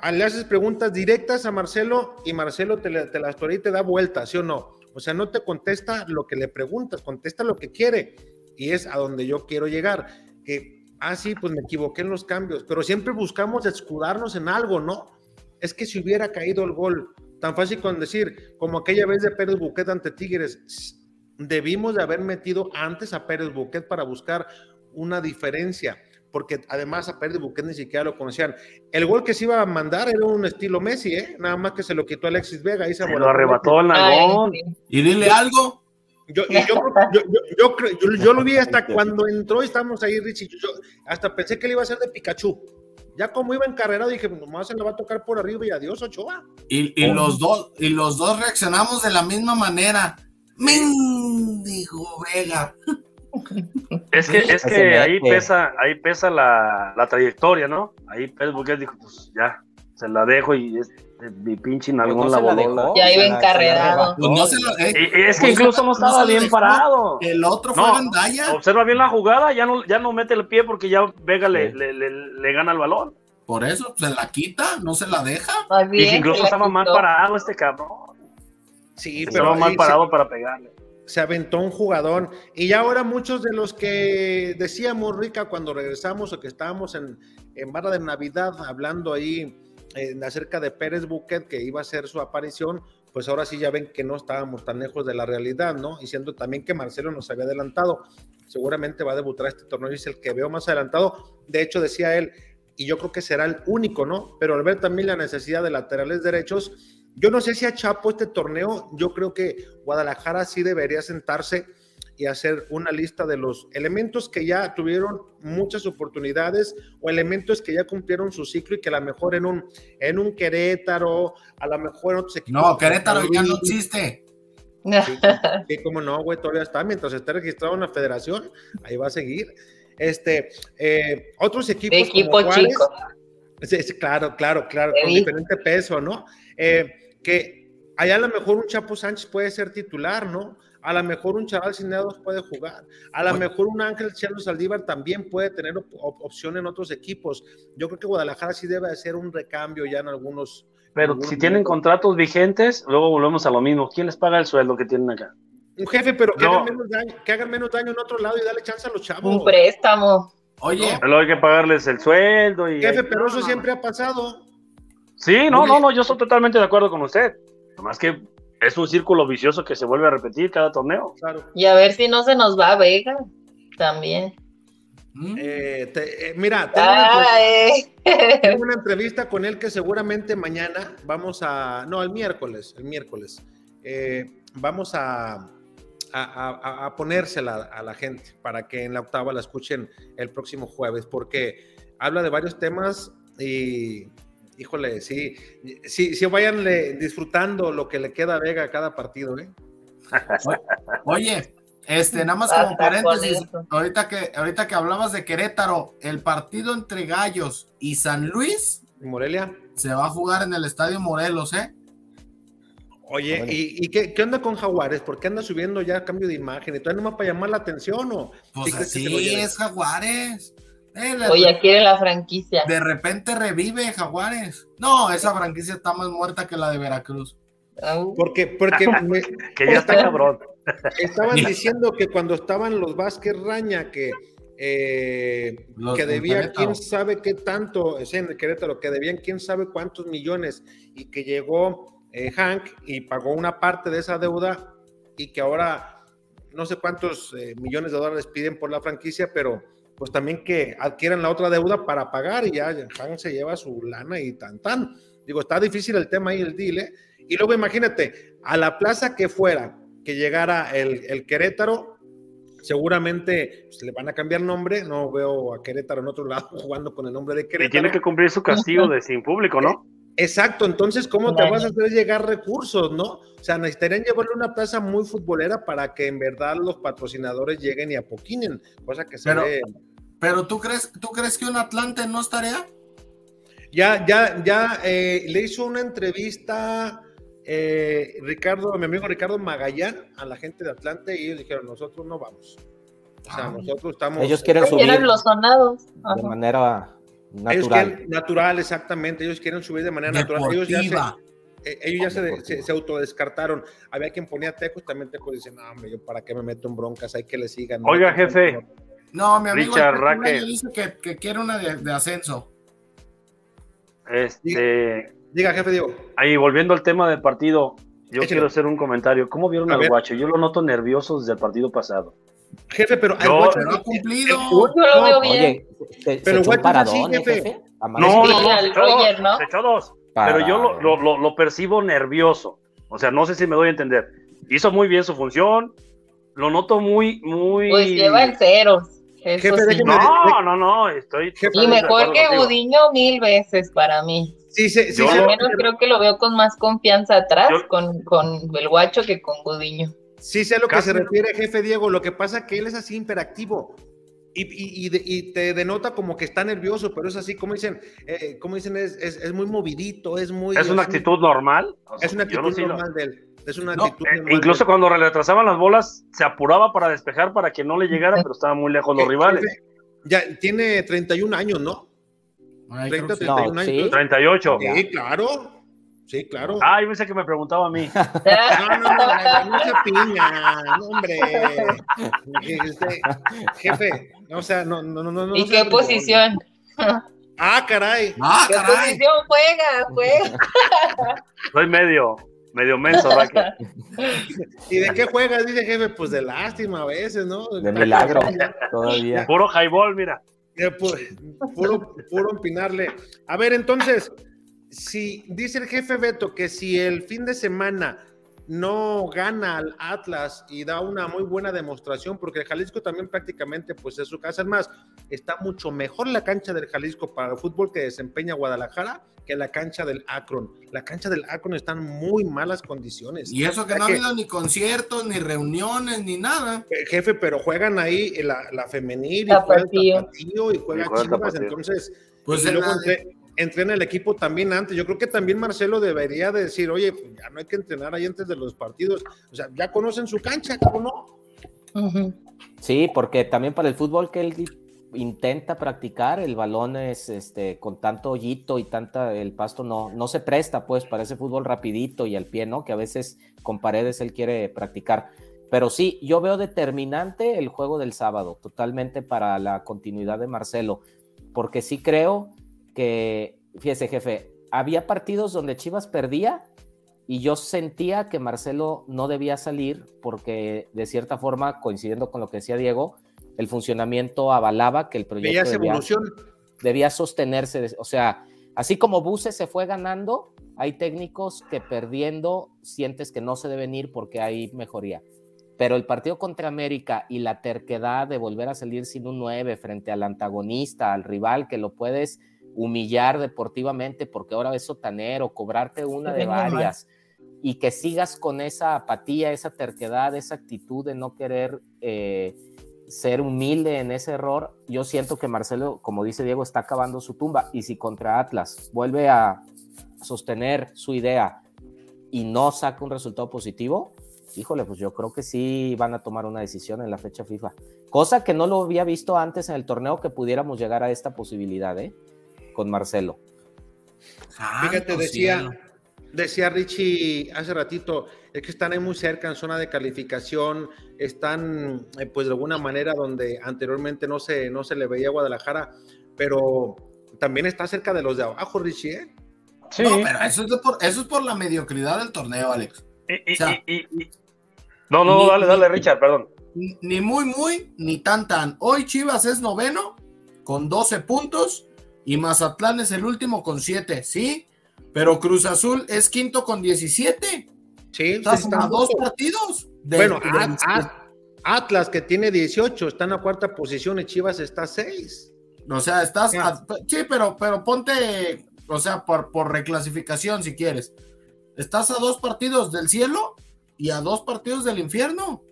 S1: Ah, Le haces preguntas directas a Marcelo y Marcelo te, te las todavía te da vueltas, ¿sí o no? O sea, no te contesta lo que le preguntas, contesta lo que quiere. Y es a donde yo quiero llegar. Que, ah, sí, pues me equivoqué en los cambios, pero siempre buscamos escudarnos en algo, ¿no? Es que si hubiera caído el gol, tan fácil con decir, como aquella vez de Pérez Buquet ante Tigres, debimos de haber metido antes a Pérez Buquet para buscar una diferencia, porque además a Pérez Buquet ni siquiera lo conocían. El gol que se iba a mandar era un estilo Messi, ¿eh? Nada más que se lo quitó Alexis Vega. Ahí se
S4: Se lo arrebató el
S2: sí.
S3: Y dile algo.
S1: Yo, y yo, yo, yo, yo creo- yo- yo lo vi hasta cuando entró y estábamos ahí, Richie. Yo, yo hasta pensé que le iba a hacer de Pikachu. Ya como iba encarrerado, dije, nomás se le va a tocar por arriba y adiós, Ochoa.
S3: Y, y los dos, y los dos reaccionamos de la misma manera. Mendigo Vega.
S4: Es que, es que ahí pesa, ahí pesa la, la trayectoria, ¿no? Ahí Pérez Buquet dijo, pues ya, se la dejo y mi pinche
S5: Pues
S4: nalgón
S5: no
S4: la
S5: se la dejó,
S2: Ya iba
S5: arrebató.
S3: Pues no se lo- eh,
S4: Y- y es que
S3: Pues,
S4: incluso no estaba
S3: lo
S4: bien
S3: dejó.
S4: parado.
S3: El otro fue
S4: No,
S3: Gandaya.
S4: Observa bien la jugada, ya no, ya no mete el pie porque ya Vega le,
S5: Sí.
S4: le, le- le gana el balón.
S3: Por eso se la quita, no se la deja.
S4: Y incluso estaba mal parado este cabrón.
S1: Sí,
S4: Estaba mal parado para pegarle.
S1: se, aventó un jugador. Y ya ahora muchos de los que decíamos, Rica, cuando regresamos o que estábamos en, en Barra de Navidad hablando ahí eh, acerca de Pérez Buquet, que iba a hacer su aparición, pues ahora sí ya ven que no estábamos tan lejos de la realidad, ¿no? Y siendo también que Marcelo nos había adelantado. Seguramente va a debutar este torneo y es el que veo más adelantado. De hecho, decía él, y yo creo que será el único, ¿no? Pero al ver también la necesidad de laterales derechos, yo no sé si a Chapo este torneo, yo creo que Guadalajara sí debería sentarse y hacer una lista de los elementos que ya tuvieron muchas oportunidades o elementos que ya cumplieron su ciclo y que a lo mejor en un, en un Querétaro, a lo mejor en otros equipos.
S3: No, Querétaro ya no
S1: Sí,
S3: existe.
S1: Sí, como no, güey, todavía está. Mientras esté registrado en la federación, ahí va a seguir. Este, eh, otros equipos. como
S2: Equipo
S1: Juárez,
S2: chico.
S1: Sí, sí, claro, claro, claro, con diferente peso, ¿no? Eh, que allá a lo mejor un Chapo Sánchez puede ser titular, ¿no? A lo mejor un Chaval Cineados puede jugar. A lo mejor un Ángel Chelo Saldívar también puede tener op- op- opción en otros equipos. Yo creo que Guadalajara sí debe hacer un recambio ya en algunos.
S4: Pero
S1: algunos
S4: si tienen contratos vigentes, luego volvemos a lo mismo. ¿Quién les paga el sueldo que tienen acá?
S1: Un jefe, pero que,
S4: No.
S1: hagan menos daño, que hagan menos daño en otro lado y darle chance a los chavos.
S2: Un préstamo.
S3: Oye,
S4: Luego hay que pagarles el sueldo y...
S1: Jefe, pero
S4: No,
S1: eso
S4: no,
S1: siempre ha pasado.
S4: Sí, no, no, no, yo estoy totalmente de acuerdo con usted. Nomás que es un círculo vicioso que se vuelve a repetir cada torneo.
S1: Claro.
S2: Y a ver si no se nos va Vega también.
S3: mm,
S1: Eh, te- eh, mira, tengo una,
S2: Ah, eh.
S1: tengo una entrevista con él que seguramente mañana vamos a. No, el miércoles, el miércoles. eh, vamos a, a, a- a ponérsela a la gente para que en la octava la escuchen el próximo jueves, porque habla de varios temas y. Híjole, sí, sí, sí, vayan disfrutando lo que le queda a Vega a cada partido, ¿eh?
S3: oye, este, nada más
S2: Basta
S3: como paréntesis, ahorita que, ahorita que hablabas de Querétaro, el partido entre Gallos y San Luis
S1: ¿Y Morelia.
S3: se va a jugar en el Estadio Morelos, ¿eh?
S1: Oye. ¿y, y qué, qué onda con Jaguares? ¿Por qué anda subiendo ya cambio de imagen? ¿Y todavía nomás para llamar la atención o?
S3: Pues así es Jaguares. Eh,
S2: quiere la franquicia.
S3: de repente revive Jaguares. No, esa franquicia está más muerta que la de Veracruz.
S1: Porque, porque me-
S4: Que ya está cabrón.
S1: estaban diciendo que cuando estaban los Vázquez Raña, que, eh,
S3: Los
S1: que
S3: de
S1: debía quién sabe qué tanto, es en el Querétaro, que debían quién sabe cuántos millones y que llegó eh, Hank y pagó una parte de esa deuda y que ahora no sé cuántos eh, millones de dólares piden por la franquicia, pero pues también que adquieran la otra deuda para pagar y ya Hank se lleva su lana y tan tan. Digo, está difícil el tema ahí, el deal, ¿eh? Y luego imagínate, a la plaza que fuera, que llegara el, el Querétaro, seguramente pues, le van a cambiar nombre, no veo a Querétaro en otro lado jugando con el nombre de
S4: Y
S1: Querétaro.
S4: tiene que cumplir su castigo de sin público, ¿no?
S1: Exacto, entonces, ¿cómo te vas a hacer llegar recursos, no? O sea, necesitarían llevarle una plaza muy futbolera para que en verdad los patrocinadores lleguen y apoquinen, cosa que se
S3: Pero-
S1: ve.
S3: Pero ¿tú crees, ¿tú crees que un Atlante no estaría?
S1: Ya, ya, ya eh, le hizo una entrevista eh, Ricardo, mi amigo Ricardo Magallán, a la gente de Atlante y ellos dijeron, nosotros no vamos. O sea,
S3: Ah.
S1: nosotros estamos...
S5: Ellos quieren subir
S2: Eran los sonados.
S5: de
S2: Ajá.
S5: Manera
S1: Ellos
S5: natural.
S1: quieren natural, exactamente. Ellos quieren subir de manera natural. Ellos ya se, eh, ellos ya se,
S5: Deportiva.
S1: se, se autodescartaron. Había quien ponía Tecos, también Tecos dice, no, hombre, yo para qué me meto en broncas, hay que le sigan. ¿no?
S4: Oiga, jefe.
S3: No, mi amigo
S4: Richard
S3: el
S4: Raque.
S3: Peculiar dice que, que quiere una de, de ascenso.
S4: Este,
S1: Diga, jefe Diego.
S4: ahí volviendo al tema del partido, yo
S1: Échale.
S4: quiero hacer un comentario. ¿Cómo vieron
S1: A
S4: al
S1: ver.
S4: guacho? Yo lo noto nervioso desde el partido pasado.
S1: Jefe, pero
S4: Yo-
S1: Guacho-
S3: Pero ha cumplido.
S1: el-
S2: Yo lo veo bien.
S5: Oye, se, se
S1: Pero
S5: un paradón, ¿eh,
S1: jefe.
S4: No,
S2: Sí,
S4: no, no, se echó dos,
S2: Roger, ¿no?
S4: se echó dos. Pero yo lo, lo, lo- lo percibo nervioso. O sea, no sé si me doy a entender. Hizo muy bien su función. Lo noto muy, muy.
S2: Pues lleva en ceros. Eso
S1: Jefe,
S2: sí.
S4: No, no, no. Estoy.
S1: Jefe,
S2: Y mejor que. Gudiño mil veces para mí.
S1: Sí, sí, sí.
S4: Yo
S1: se-
S2: Al menos creo que lo veo con más confianza atrás
S4: Yo-
S2: con, con el guacho que con Gudiño.
S1: Sí sé a lo que se refiere, jefe Diego. Lo que pasa es que él es así imperactivo. Y, te denota como que está nervioso, pero es así, como dicen, eh, como dicen, es, es, muy movidito, es muy...
S4: ¿Es una actitud normal?
S1: es una actitud normal de él. Es una
S4: actitud eh, incluso cuando retrasaban las bolas, se apuraba para despejar para que no le llegara, pero estaba muy lejos los rivales.
S1: Ya tiene 31 años, ¿no?
S4: 30, 31 años. 38.
S1: Sí, claro. Sí, claro.
S4: Ah, yo pensé que me preguntaba a mí.
S1: No, no, no, no se piña, no, hombre. Este, jefe, o sea, no, no, no, no.
S2: ¿Y qué posición?
S1: Ah, caray.
S2: Ah, ¿Qué posición juega? Juega.
S4: Soy medio, medio menso, Raquel.
S1: ¿Y de qué juegas? Dice jefe, pues de lástima a veces, ¿no?
S5: De milagro, todavía.
S4: Puro highball, mira.
S1: Puro, puro empinarle. A ver, entonces, si dice el jefe Beto que si el fin de semana no gana al Atlas y da una muy buena demostración, porque el Jalisco también prácticamente pues es su casa. Es más, está mucho mejor la cancha del Jalisco para el fútbol que desempeña Guadalajara que la cancha del Akron. La cancha del Akron está en muy malas condiciones.
S3: Y eso que no ha habido ni conciertos, ni reuniones, ni nada.
S1: Eh, jefe, pero juegan ahí la, la femenil y juegan y juegan chivas, entonces... Pues entrena el equipo también antes. Yo creo que también Marcelo debería decir, oye, pues ya no hay que entrenar ahí antes de los partidos. O sea, ya conocen su cancha, ¿cómo no?
S5: Sí, porque también para el fútbol que él intenta practicar, el balón es este con tanto hoyito y tanta el pasto no no se presta pues para ese fútbol rapidito y al pie, ¿no? Que a veces con paredes él quiere practicar. Pero sí, yo veo determinante el juego del sábado, totalmente para la continuidad de Marcelo, porque sí creo que, fíjese jefe, había partidos donde Chivas perdía y yo sentía que Marcelo no debía salir porque de cierta forma, coincidiendo con lo que decía Diego, el funcionamiento avalaba que el proyecto debía, debía, sostenerse. O sea, así como Buse se fue ganando, hay técnicos que perdiendo sientes que no se deben ir porque hay mejoría. Pero el partido contra América y la terquedad de volver a salir sin un 9 frente al antagonista, al rival, que lo puedes humillar deportivamente porque ahora es sotanero, cobrarte una de varias y que sigas con esa apatía, esa terquedad, esa actitud de no querer eh, ser humilde en ese error, yo siento que Marcelo, como dice Diego, está acabando su tumba y si contra Atlas vuelve a sostener su idea y no saca un resultado positivo, híjole, pues yo creo que sí van a tomar una decisión en la fecha FIFA. Cosa que no lo había visto antes en el torneo que pudiéramos llegar a esta posibilidad, ¿eh? Con Marcelo.
S1: Fíjate, decía, decía Richie hace ratito, es que están ahí muy cerca en zona de calificación, están eh, pues de alguna manera donde anteriormente no se, no se le veía a Guadalajara, pero también está cerca de los de abajo, Richie. ¿eh?
S3: Sí. No, pero eso es, por, eso es por la mediocridad del torneo, Alex.
S4: no, no, dale, dale, Richard, perdón.
S3: Ni muy, muy, ni tan, tan. Hoy Chivas es noveno con 12 puntos y Mazatlán es el último con 7, ¿sí? Pero Cruz Azul es quinto con 17.
S1: Sí,
S3: estás a dos partidos.
S1: bueno, Atlas que tiene 18 está en la cuarta posición y Chivas está a 6.
S3: O sea, estás. sí, pero, pero ponte, o sea, por, por reclasificación si quieres. Estás a dos partidos del cielo y a dos partidos del infierno.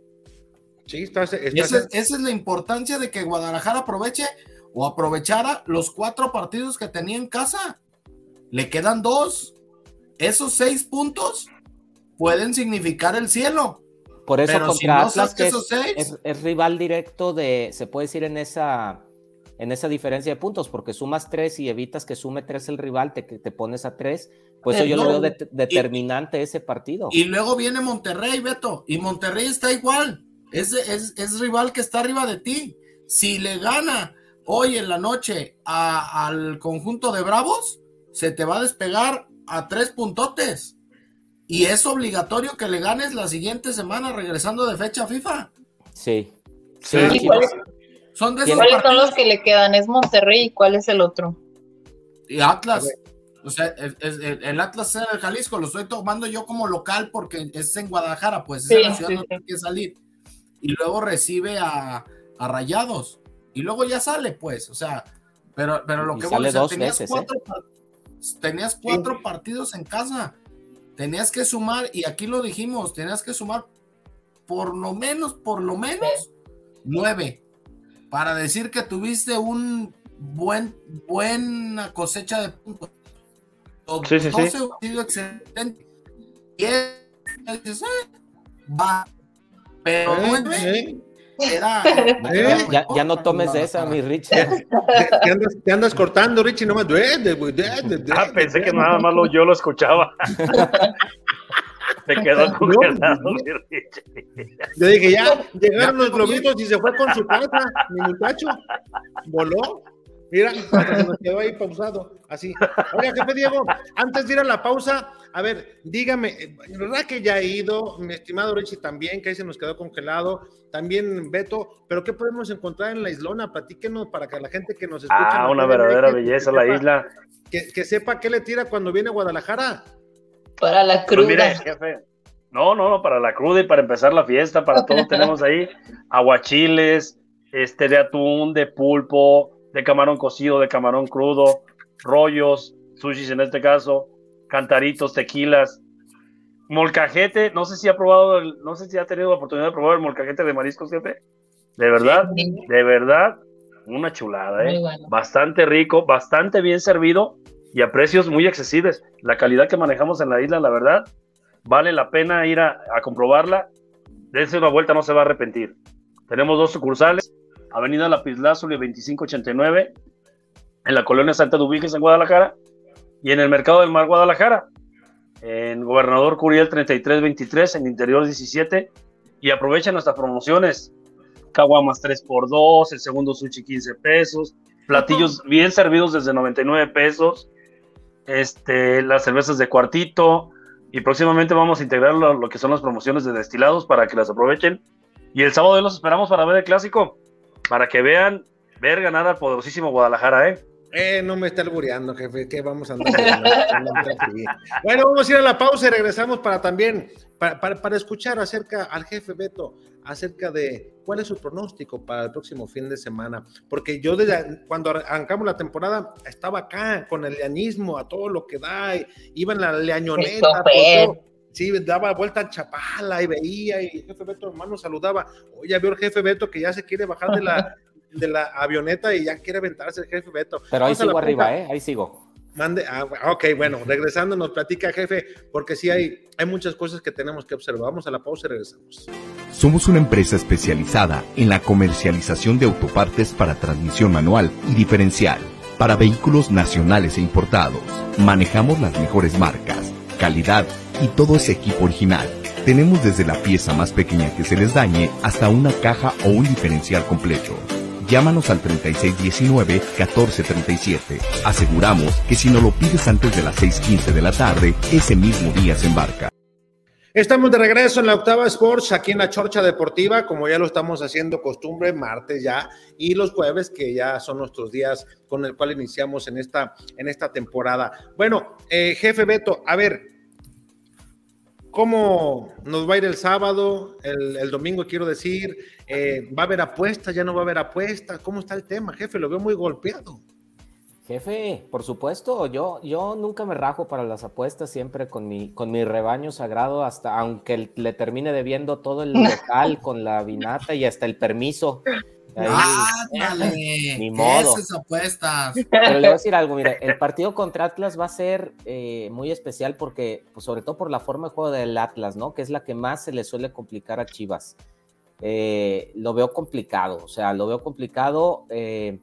S1: Sí, estás.
S3: esa, es la importancia de que Guadalajara aproveche o aprovechara los cuatro partidos que tenía en casa. Le quedan dos. Esos seis puntos pueden significar el cielo.
S5: Por eso contra Atlas es, rival directo de, se puede decir en esa, en esa diferencia de puntos, porque sumas tres y evitas que sume tres el rival, te, te pones a tres. Pues eso yo lo veo determinante ese partido.
S3: Y luego viene Monterrey, Beto, y Monterrey está igual. Es, es, es rival que está arriba de ti. Si le gana hoy en la noche al conjunto de Bravos, se te va a despegar a tres puntotes. Y es obligatorio que le ganes la siguiente semana regresando de fecha FIFA.
S5: Sí.
S2: sí. ¿Cuáles, son, son los que le quedan? ¿Es Monterrey y cuál es el otro?
S3: Y Atlas. O sea, el, Atlas es el Jalisco, lo estoy tomando yo como local porque es en Guadalajara, pues es la ciudad donde tiene que salir. Y luego recibe a, a Rayados y luego ya sale, pues, o sea, pero, pero lo que
S5: vale tenías
S3: ¿eh? cuatro, tenías cuatro partidos en casa, tenías que sumar, y aquí lo dijimos, tenías que sumar por lo menos, por lo menos, nueve, para decir que tuviste un buen, buena cosecha de puntos.
S4: Sí, sí, sí.
S3: sido excelente. Y es, eh, va. Pero nueve. Era-
S1: Eh,
S5: Ya, ya no tomes de esa, mi Richard.
S1: Te, te andas, te andas cortando, Richie, nomás.
S4: Ah, pensé que nada más lo- yo lo escuchaba. Se quedó congelado.
S1: no.
S4: mi Richie.
S1: Yo dije, ya llegaron los globitos y se fue con su casa, mi muchacho. Voló. Mira, se nos quedó ahí pausado, así. Oiga, jefe Diego, antes de ir a la pausa, a ver, dígame, eh, ¿verdad que ya ha ido? Mi estimado Richie también, que ahí se nos quedó congelado. También Beto, pero ¿qué podemos encontrar en la islona? Platíquenos para que la gente que nos escucha.
S4: Ah, una verdadera belleza
S1: que
S4: la
S1: sepa-
S4: isla.
S1: Que, que sepa qué le tira cuando viene a Guadalajara.
S2: Para la
S4: Pues
S2: cruda.
S4: mire, jefe. No, no, no, para la cruda y para empezar la fiesta, para todos tenemos ahí aguachiles, este de atún, de pulpo, de camarón cocido, de camarón crudo, rollos, sushis en este caso, cantaritos, tequilas, molcajete, no sé si ha probado, el- no sé si ha tenido la oportunidad de probar el molcajete de mariscos, jefe. De verdad,
S2: Sí,
S4: de verdad, una chulada, ¿eh?
S2: bueno.
S4: Bastante rico, bastante bien servido y a precios muy accesibles. La calidad que manejamos en la isla, la verdad, vale la pena ir a, a comprobarla. Dense una vuelta, no se va a arrepentir. Tenemos dos sucursales, Avenida Lapislázuli 2589, en la colonia Santa Dubiges en Guadalajara, y en el Mercado del Mar Guadalajara, en Gobernador Curiel 3323, en Interior 17, y aprovechen nuestras promociones. Caguamas 3x2, el segundo sushi 15 pesos, platillos bien servidos desde 99 pesos, este, las cervezas de cuartito, y próximamente vamos a integrar lo, lo que son las promociones de destilados para que las aprovechen. Y el sábado los esperamos para ver el clásico, para que vean ver ganar al poderosísimo Guadalajara, ¿eh?
S1: Eh, no me está albureando, jefe, que vamos a andar. bueno, vamos a ir a la pausa y regresamos para también, para, para- para escuchar acerca al jefe Beto, acerca de cuál es su pronóstico para el próximo fin de semana. Porque yo desde cuando arrancamos la temporada estaba acá con el leanismo a todo lo que da, y iba en la leañoneta, Sí, daba vuelta a Chapala y veía y el jefe Beto hermano saludaba. Oye, ya vio el jefe Beto que ya se quiere bajar de la, de la avioneta y ya quiere aventarse el jefe Beto.
S5: Pero ahí sigo arriba. ¿eh? Ahí sigo.
S1: Mande, ah, ok, bueno, regresando nos platica jefe, porque sí hay, hay muchas cosas que tenemos que observar. Vamos a la pausa y regresamos.
S6: Somos una empresa especializada en la comercialización de autopartes para transmisión manual y diferencial, para vehículos nacionales e importados. Manejamos las mejores marcas, calidad y todo ese equipo original. Tenemos desde la pieza más pequeña que se les dañe hasta una caja o un diferencial completo. Llámanos al 3619-1437. Aseguramos que si no lo pides antes de las 6.15 de la tarde, ese mismo día se embarca.
S1: Estamos de regreso en la Octava Sports, aquí en la Chorcha Deportiva, como ya lo estamos haciendo costumbre, martes ya, y los jueves, que ya son nuestros días con el cual iniciamos en esta, en esta temporada. Bueno, eh, jefe Beto, a ver, ¿cómo nos va a ir el sábado, el, el domingo quiero decir? Eh, ¿Va a haber apuestas? ¿Ya no va a haber apuestas? ¿Cómo está el tema, jefe? Lo veo muy golpeado.
S5: Jefe, por supuesto, yo, yo nunca me rajo para las apuestas, siempre con mi, con mi rebaño sagrado, hasta aunque le termine debiendo todo el local con la vinata y hasta el permiso. Ahí,
S3: Ándale,
S5: Ni modo.
S3: Esas apuestas.
S5: Pero le voy a decir algo, mire, el partido contra Atlas va a ser eh, muy especial porque, pues, sobre todo por la forma de juego del Atlas, ¿no? Que es la que más se le suele complicar a Chivas. Eh, lo veo complicado, o sea, lo veo complicado eh,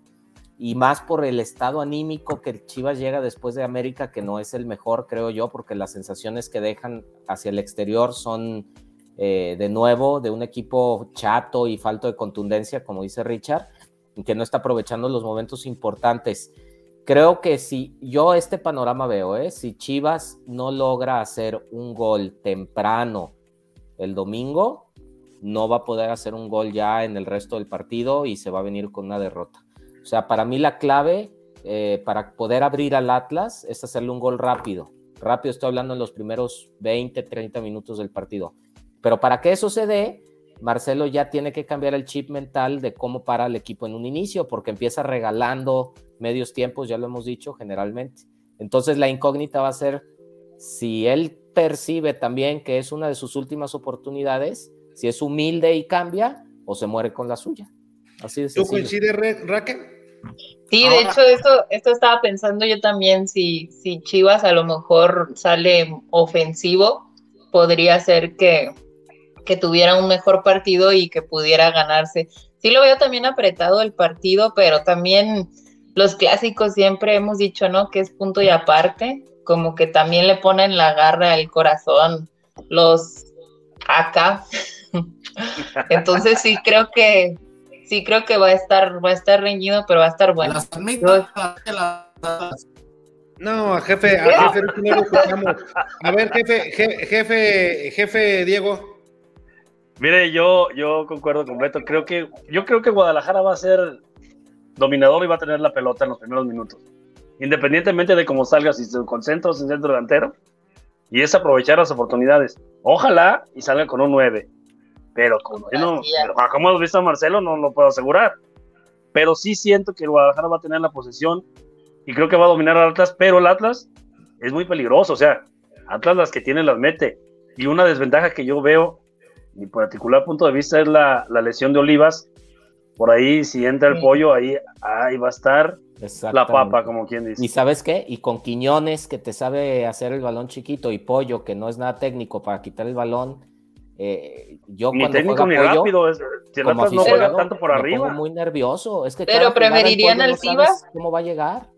S5: y más por el estado anímico que Chivas llega después de América, que no es el mejor, creo yo, porque las sensaciones que dejan hacia el exterior son eh, de nuevo de un equipo chato y falto de contundencia, como dice Richard, que no está aprovechando los momentos importantes. Creo que si yo este panorama veo, ¿eh? si Chivas no logra hacer un gol temprano el domingo, no va a poder hacer un gol ya en el resto del partido y se va a venir con una derrota. O sea, para mí la clave eh, para poder abrir al Atlas es hacerle un gol rápido. Rápido estoy hablando en los primeros 20, 30 minutos del partido. Pero para que eso se dé, Marcelo ya tiene que cambiar el chip mental de cómo para el equipo en un inicio, porque empieza regalando medios tiempos, ya lo hemos dicho generalmente. Entonces la incógnita va a ser si él percibe también que es una de sus últimas oportunidades si es humilde y cambia o se muere con la suya. Así de
S1: ¿Tú coincides, Raquel?
S2: Sí, de hecho, esto, esto estaba pensando yo también, si, si Chivas a lo mejor sale ofensivo, podría ser que, que tuviera un mejor partido y que pudiera ganarse. Sí lo veo también apretado el partido, pero también los clásicos siempre hemos dicho, ¿no? Que es punto y aparte, como que también le ponen la garra al corazón los acá. Entonces sí creo que sí creo que va a estar va a estar reñido, pero va a estar bueno.
S1: No, jefe, a jefe A ver, jefe, jefe, jefe Diego.
S4: Mire, yo, yo concuerdo con Beto. Creo que, yo creo que Guadalajara va a ser dominador y va a tener la pelota en los primeros minutos. Independientemente de cómo salga, si se concentra o sin centro delantero. Y es aprovechar las oportunidades. Ojalá y salga con un 9. Pero como, no, como hemos visto a Marcelo, no lo puedo asegurar. Pero sí siento que el Guadalajara va a tener la posesión y creo que va a dominar al Atlas, pero el Atlas es muy peligroso. O sea, Atlas las que tiene las mete. Y una desventaja que yo veo, mi particular punto de vista, es la, la lesión de Olivas, por ahí, si entra el pollo, ahí, ahí va a estar la papa, como quien dice.
S5: ¿Y sabes qué? Y con Quiñones, que te sabe hacer el balón chiquito, y pollo, que no es nada técnico para quitar el balón. Eh, yo
S4: ni técnico ni rápido, es, no juega tanto por arriba.
S5: muy nervioso. Es que
S2: Pero preferirían al Tiva.
S5: ¿Cómo va a llegar?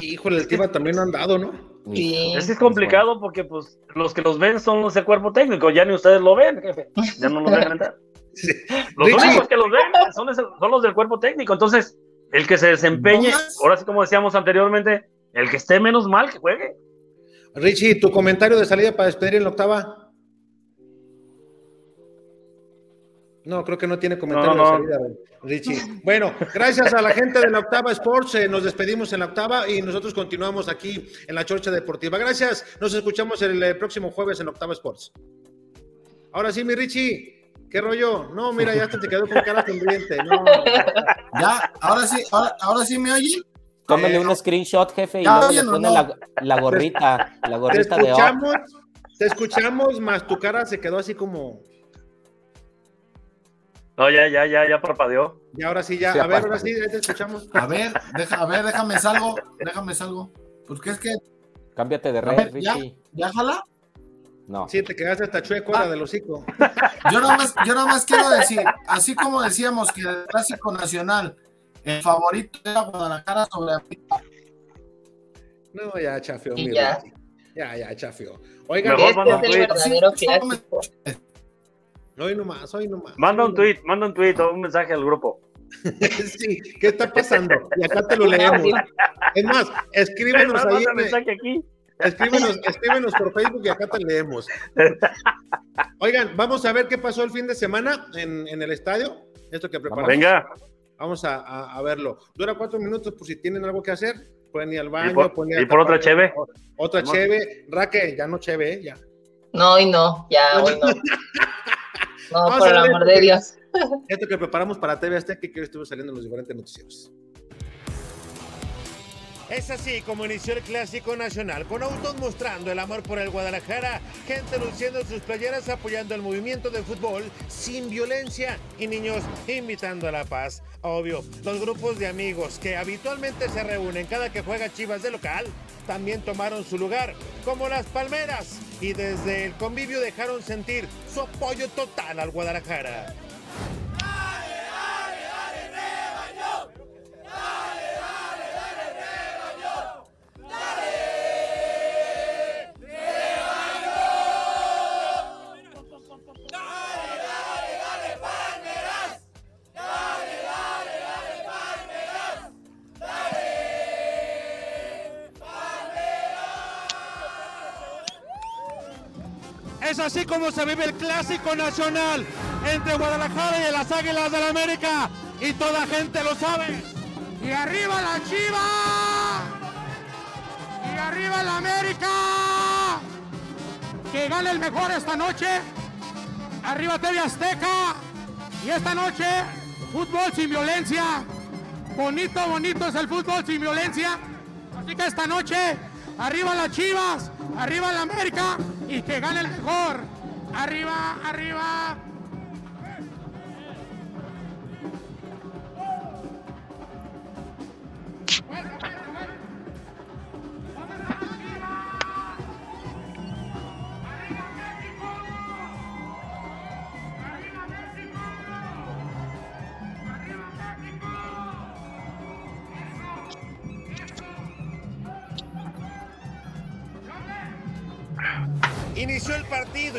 S1: Híjole, el Tiva también no han dado, ¿no?
S4: Sí. Es que es complicado porque pues los que los ven son los de cuerpo técnico, ya ni ustedes lo ven, jefe. Ya no lo ven entrar. Los únicos que los ven son, los del cuerpo técnico. Entonces, el que se desempeñe, ahora sí como decíamos anteriormente, el que esté menos mal que juegue.
S1: Richie, tu comentario de salida para despedir en la octava. No, creo que no tiene comentario de salida, Richie. Bueno, gracias a la gente de la Octava Sports, eh, nos despedimos en la Octava y nosotros continuamos aquí en la Chorcha Deportiva. Gracias, nos escuchamos el, el próximo jueves en la Octava Sports. Ahora sí, mi Richie. ¿Qué rollo? No, mira, ya te quedó con cara sonriente. No.
S3: Ya, ahora sí, ahora, sí me oye.
S5: Tómale un screenshot, jefe, y luego le pone la, gorrita, la gorrita
S1: te escuchamos, Te escuchamos, más tu cara se quedó así como.
S4: No, ya, ya, ya, ya parpadeó.
S1: Y ahora sí, ya. a ver, ahora sí, ya te escuchamos.
S3: A ver, deja, a ver, déjame salgo, déjame salgo. Porque es que.
S5: Cámbiate de red, Richie.
S3: ¿Ya, ya jala?
S5: No.
S1: Sí, te quedaste hasta chueco ah. del hocico.
S3: Yo nada, más, yo nada más quiero decir, así como decíamos que el clásico nacional, el favorito era Guadalajara sobre
S1: No, ya chafió, mira. Ya, ya chafió. Oigan,
S2: este es el verdadero clásico.
S1: Hoy nomás, hoy nomás.
S4: Manda un tweet, manda un tweet o un mensaje al grupo.
S1: sí, ¿qué está pasando? Y acá te lo leemos. Es más, escríbenos ahí.
S4: mensaje aquí.
S1: Escríbenos, escríbenos por Facebook y acá te leemos. Oigan, vamos a ver qué pasó el fin de semana en, el estadio. Esto que preparamos.
S4: Venga.
S1: Vamos a, verlo. Dura cuatro minutos por si tienen algo que hacer. Pueden ir al baño.
S4: ¿Y por, otra cheve?
S1: Otra cheve. Raque, ya no cheve, ¿eh? ya.
S2: No, hoy no, ya, hoy no. No, por el amor de Dios.
S1: Esto que preparamos para TV Azteca que hoy estuvo saliendo en los diferentes noticieros. Es así como inició el Clásico Nacional, con autos mostrando el amor por el Guadalajara, gente luciendo sus playeras apoyando el movimiento de fútbol sin violencia y niños invitando a la paz. Obvio, los grupos de amigos que habitualmente se reúnen cada que juega Chivas de local también tomaron su lugar, como las Palmeras, y desde el convivio dejaron sentir su apoyo total al Guadalajara. Es así como se vive el clásico nacional entre Guadalajara y las Águilas del la América. Y toda gente lo sabe. Y arriba la Chiva. Y arriba la América. Que gane el mejor esta noche. Arriba TV Azteca. Y esta noche, fútbol sin violencia. Bonito, bonito es el fútbol sin violencia. Así que esta noche, arriba las Chivas, arriba la América y que gane el mejor.
S7: Arriba, arriba.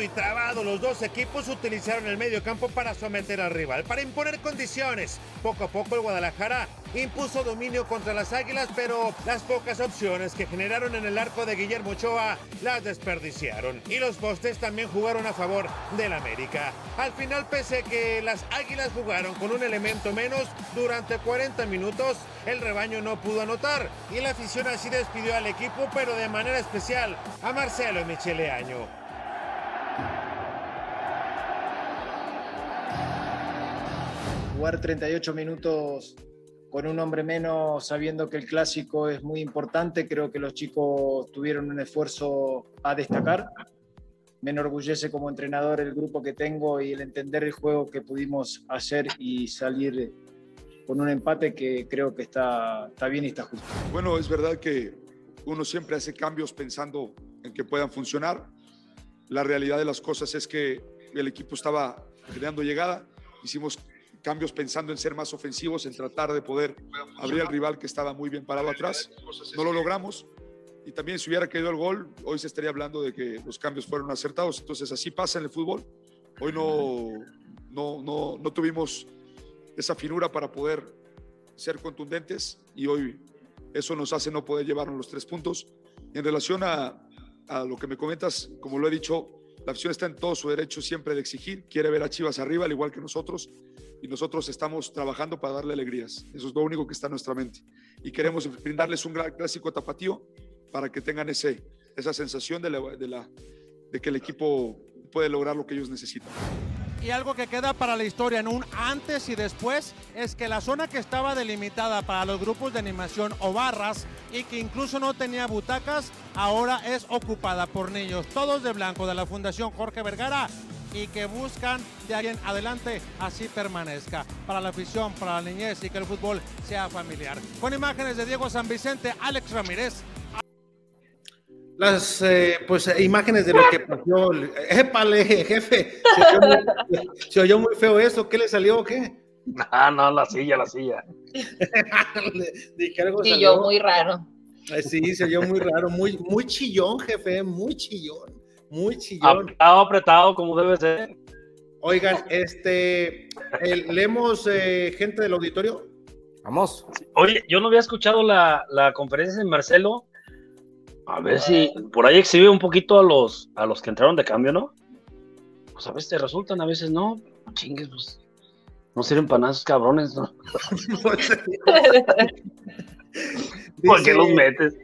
S8: Y trabado, los dos equipos utilizaron el medio campo para someter al rival, para imponer condiciones. Poco a poco el Guadalajara impuso dominio contra las Águilas, pero las pocas opciones que generaron en el arco de Guillermo Ochoa las desperdiciaron. Y los postes también jugaron a favor del América. Al final, pese a que las Águilas jugaron con un elemento menos durante 40 minutos, el rebaño no pudo anotar y la afición así despidió al equipo, pero de manera especial a Marcelo Michele Año.
S9: Jugar 38 minutos con un hombre menos, sabiendo que el clásico es muy importante, creo que los chicos tuvieron un esfuerzo a destacar. Me enorgullece como entrenador el grupo que tengo y el entender el juego que pudimos hacer y salir con un empate que creo que está, está bien y está justo.
S10: Bueno, es verdad que uno siempre hace cambios pensando en que puedan funcionar. La realidad de las cosas es que el equipo estaba creando llegada, hicimos cambios pensando en ser más ofensivos, en tratar de poder abrir al rival que estaba muy bien parado atrás. No lo logramos y también si hubiera caído el gol, hoy se estaría hablando de que los cambios fueron acertados. Entonces así pasa en el fútbol. Hoy no, no, no, no tuvimos esa finura para poder ser contundentes y hoy eso nos hace no poder llevarnos los tres puntos. En relación a, a lo que me comentas, como lo he dicho, la afición está en todo su derecho siempre de exigir, quiere ver a Chivas arriba, al igual que nosotros, y nosotros estamos trabajando para darle alegrías. Eso es lo único que está en nuestra mente. Y queremos brindarles un gran clásico tapatío para que tengan esa sensación de que el equipo puede lograr lo que ellos necesitan.
S7: Y algo que queda para la historia en un antes y después es que la zona que estaba delimitada para los grupos de animación o barras y que incluso no tenía butacas, ahora es ocupada por niños, todos de blanco de la Fundación Jorge Vergara y que buscan de ahí en adelante así permanezca para la afición, para la niñez y que el fútbol sea familiar. Con imágenes de Diego San Vicente, Alex Ramírez,
S1: las eh, pues imágenes de lo que pasó. Épale, jefe. Se oyó, muy, se oyó, muy, feo eso. ¿Qué le salió o qué?
S4: Ah, no, la silla, la silla.
S2: Dije algo y yo muy raro.
S1: Sí, se oyó muy raro, muy, muy chillón, jefe, muy chillón, muy chillón.
S4: Apretado, apretado, como debe ser.
S1: Oigan, este, el, leemos eh, gente del auditorio.
S5: Vamos.
S4: Oye, yo no había escuchado la, la conferencia de Marcelo a ver si por ahí exhibe un poquito a los, a los que entraron de cambio, ¿no? Pues a veces te resultan, a veces no. Chingues, pues. No sirven para nada esos cabrones, ¿no? ¿Por qué los metes?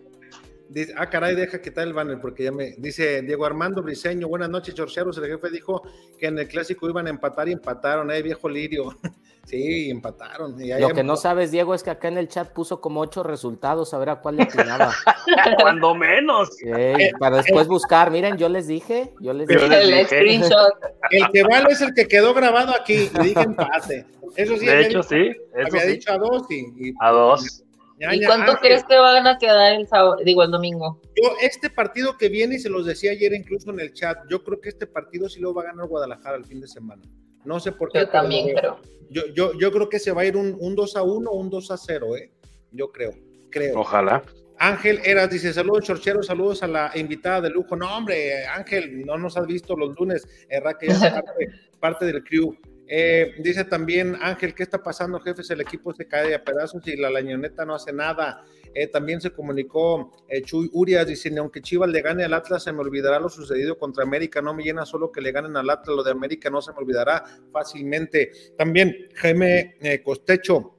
S1: Dice, ah, caray, deja que tal el banner, porque ya me. Dice Diego Armando Briseño, buenas noches, Chorcheros. El jefe dijo que en el clásico iban a empatar y empataron, eh, viejo lirio. sí, empataron. Y
S5: Lo que no sabes, Diego, es que acá en el chat puso como ocho resultados, a ver a cuál le atinaba.
S4: Cuando menos.
S5: Sí, para después buscar, miren, yo les dije, yo les dije.
S2: El screenshot.
S1: El que vale es el que quedó grabado aquí, y dije empate. Eso sí,
S4: de hecho, sí.
S1: Eso había
S4: sí.
S1: dicho a dos y, y
S4: a dos.
S2: Ya, ¿Y cuánto Ángel. crees que van a quedar el sábado, digo el domingo?
S1: Yo, este partido que viene, y se los decía ayer incluso en el chat, yo creo que este partido sí lo va a ganar Guadalajara el fin de semana. No sé por qué.
S2: Yo también creo.
S1: Yo, yo, yo creo que se va a ir un, un 2 a 1 o un 2 a 0, ¿eh? Yo creo, creo.
S4: Ojalá.
S1: Ángel Eras dice, saludos Chorchero, saludos a la invitada de lujo. No, hombre, Ángel, no nos has visto los lunes, erra que es parte, parte del crew. Eh, dice también Ángel, ¿qué está pasando, jefes? El equipo se cae a pedazos y la lañoneta no hace nada. Eh, también se comunicó eh, Chuy Urias, dice, aunque Chivas le gane al Atlas, se me olvidará lo sucedido contra América. No me llena solo que le ganen al Atlas, lo de América no se me olvidará fácilmente. También Jaime eh, Costecho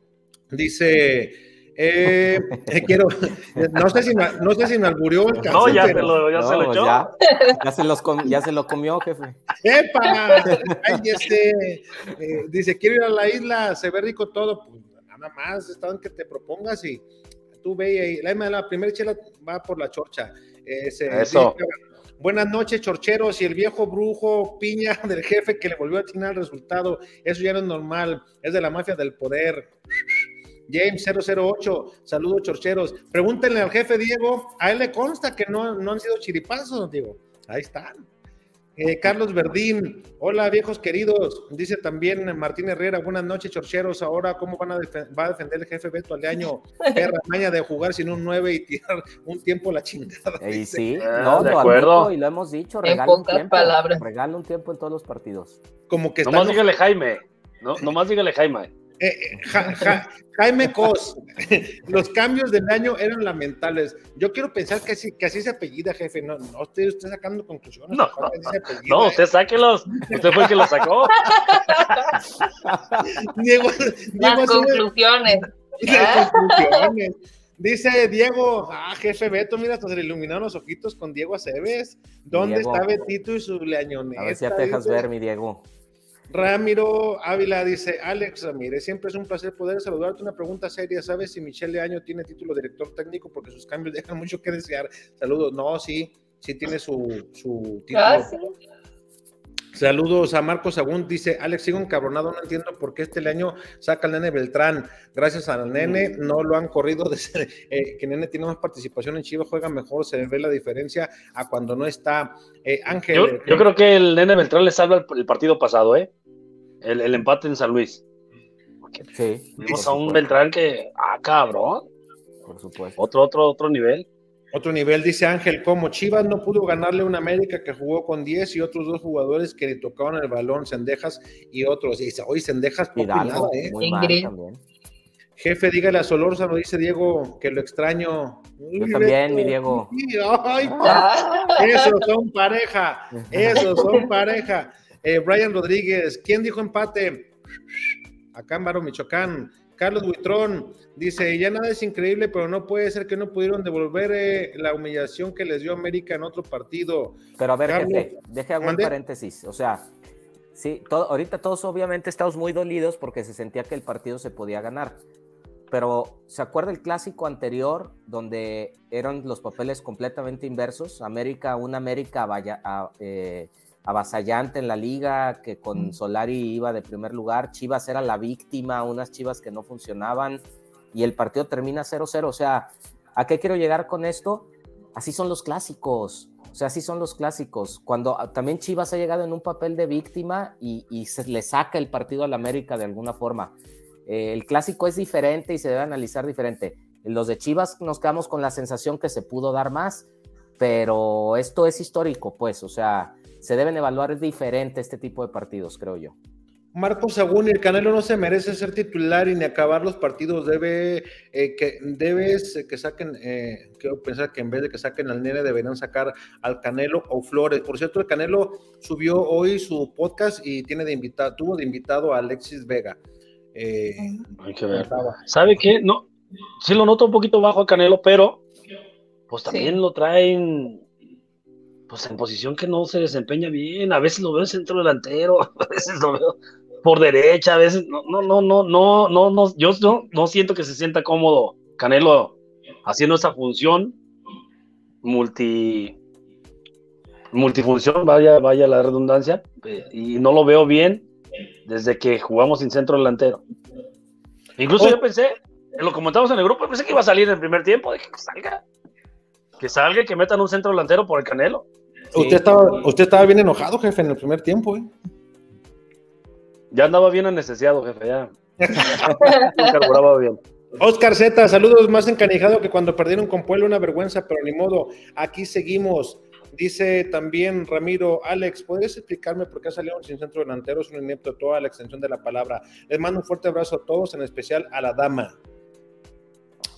S1: dice... Eh, quiero, no sé si, no sé si me alburió el
S4: No, ya, pero, se lo, ya
S5: no,
S4: se lo echó.
S5: Ya, ya, se los com, ya se lo comió, jefe.
S1: ¡Epa! Ay, este, eh, dice, quiero ir a la isla, se ve rico todo. Pues nada más, está en que te propongas y tú ve ahí. La, la primera chela va por la chorcha. Eh, se,
S4: Eso.
S1: Dice, Buenas noches, chorcheros. Y el viejo brujo piña del jefe que le volvió a atinar el resultado. Eso ya no es normal. Es de la mafia del poder. James 008, saludos chorcheros. Pregúntenle al jefe Diego, a él le consta que no, no han sido chiripazos, Diego. Ahí están. Eh, Carlos Verdín, hola viejos queridos, dice también Martín Herrera, buenas noches chorcheros, ahora cómo van a va a defender el jefe Beto año perra maña de jugar sin un 9 y tirar un tiempo la chingada.
S5: Y sí,
S4: Ah,
S5: no,
S4: de acuerdo.
S5: y lo hemos dicho,
S2: En
S5: regala un
S2: pocas
S5: tiempo,
S2: palabras.
S5: regala un tiempo en todos los partidos.
S1: Como que está
S4: Nomás dígale Jaime. No, nomás dígale Jaime.
S1: Eh, eh, Ja- Ja- Jaime Cos, los cambios del año eran lamentables. Yo quiero pensar que así, que así se apellida, jefe. No, no estoy usted sacando conclusiones.
S4: No,
S1: apellida,
S4: No,
S1: eh.
S4: usted sáquelos. Usted fue el que los sacó.
S1: Diego,
S2: Las
S1: Diego, sube-
S2: conclusiones.
S1: las conclusiones. Dice Diego, ah, jefe Beto, mira, hasta se le iluminaron los ojitos con Diego Aceves. ¿Dónde
S5: Diego.
S1: está Betito y su leañoneta?
S5: A ver si ya te dejas ver, mi Diego.
S1: Ramiro Ávila dice, Alex Ramírez, siempre es un placer poder saludarte. Una pregunta seria, ¿sabes si Michelle Año tiene título de director técnico? Porque sus cambios dejan mucho que desear. Saludos. No, sí, sí tiene su, su título.
S2: Ah, sí.
S1: Saludos a Marcos Agún, dice, Alex, sigo encabronado, no entiendo por qué este año saca al nene Beltrán. Gracias al nene, no lo han corrido, desde, eh, que nene tiene más participación en Chivas, juega mejor, se ve la diferencia a cuando no está. Eh, Ángel,
S4: Yo,
S1: eh,
S4: yo creo que el nene Beltrán le salva el, el partido pasado, ¿eh? El, el empate en San Luis.
S5: Sí.
S4: Vimos a un Beltrán que, ah, cabrón,
S5: Por supuesto.
S4: otro, otro, otro nivel.
S1: Otro nivel, dice Ángel, como Chivas no pudo ganarle a un América que jugó con 10 y otros dos jugadores que le tocaban el balón, Sendejas y otros. Y dice, oye, Sendejas, poco nada, ¿eh?
S5: muy mal
S2: Ingrid.
S5: también.
S1: Jefe, dígale a Solórzano, dice Diego, que lo extraño.
S5: Yo también, mi Diego.
S1: Ay, esos son pareja, esos son pareja. Eh, Brian Rodríguez, ¿quién dijo empate? Acá en Baro, Michoacán. Carlos Buitrón dice, ya nada es increíble, pero no puede ser que no pudieron devolver eh, la humillación que les dio América en otro partido.
S5: Pero a ver,
S1: Carlos,
S5: jefe, deje hago un paréntesis. O sea, sí, todo, ahorita todos obviamente estamos muy dolidos porque se sentía que el partido se podía ganar. Pero ¿se acuerda el clásico anterior donde eran los papeles completamente inversos? América, un América vaya, a- eh, avasallante en la liga, que con Solari iba de primer lugar, Chivas era la víctima, unas Chivas que no funcionaban y el partido termina 0-0. O sea, ¿a qué quiero llegar con esto? Así son los clásicos. O sea, así son los clásicos. Cuando ah, también Chivas ha llegado en un papel de víctima y, y se le saca el partido al América de alguna forma. Eh, el clásico es diferente y se debe analizar diferente. En los de Chivas nos quedamos con la sensación que se pudo dar más, pero esto es histórico, pues. O sea, se deben evaluar diferente este tipo de partidos, creo yo.
S1: Marcos Sagún, el Canelo no se merece ser titular y ni acabar los partidos. Debe eh, que debes eh, que saquen, eh, quiero pensar que en vez de que saquen al nene deberían sacar al Canelo o Flores. Por cierto, el Canelo subió hoy su podcast y tiene de invitado, tuvo de invitado a Alexis Vega. Eh,
S4: Hay que ver. ¿Sabe qué? No, sí lo noto un poquito bajo a Canelo, pero pues también
S2: Sí.
S4: lo traen pues en posición que no se desempeña bien. A veces lo veo en centro delantero, a veces lo veo por derecha, a veces no, no, no, no, no, no, no, yo no, no siento que se sienta cómodo Canelo haciendo esa función multi multifunción, vaya, vaya la redundancia, eh, y no lo veo bien desde que jugamos sin centro delantero. Incluso yo pensé, lo comentamos en el grupo, pensé que iba a salir en el primer tiempo, dije que salga, que salga y que metan un centro delantero por el Canelo.
S1: Usted, estaba, usted estaba bien enojado, jefe, en el primer tiempo. ¿eh?
S4: Ya andaba bien anestesiado, jefe, ya. No carburaba bien.
S1: Oscar Z, saludos más encanijado que cuando perdieron con Puebla, una vergüenza, pero ni modo, aquí seguimos. Dice también Ramiro, Alex, ¿podrías explicarme por qué salieron sin centro delantero? Es un inepto toda la extensión de la palabra. Les mando un fuerte abrazo a todos, en especial a la dama.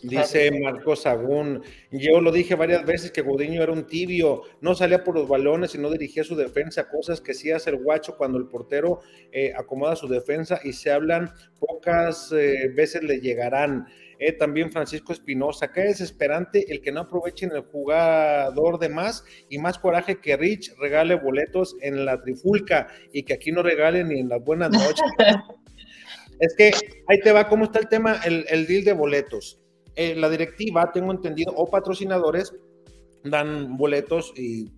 S1: Dice Marcos Sagún, yo lo dije varias veces que Gudiño era un tibio, no salía por los balones y no dirigía su defensa, cosas que sí hace el guacho cuando el portero eh, acomoda su defensa y se hablan, pocas eh, veces le llegarán. Eh, también Francisco Espinosa, qué desesperante el que no aprovechen el jugador de más y más coraje que Rich regale boletos en la trifulca y que aquí no regalen ni en las buenas noches. es que ahí te va, ¿cómo está el tema? El, el deal de boletos. Eh, la directiva, tengo entendido, o patrocinadores dan boletos y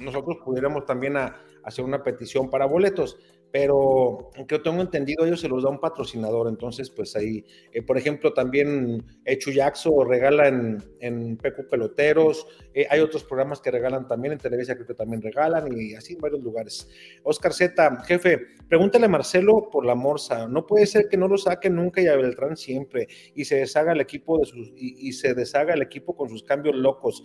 S1: nosotros pudiéramos también hacer una petición para boletos pero yo tengo entendido, ellos se los da un patrocinador, entonces pues ahí, eh, por ejemplo, también Jackson regala en, en PQ Peloteros, eh, hay otros programas que regalan también, en Televisa creo que también regalan y así en varios lugares. Oscar Z, jefe, pregúntale a Marcelo por la Morsa, no puede ser que no lo saque nunca y a Beltrán siempre y se deshaga el equipo de sus, y, se deshaga el equipo con sus cambios locos.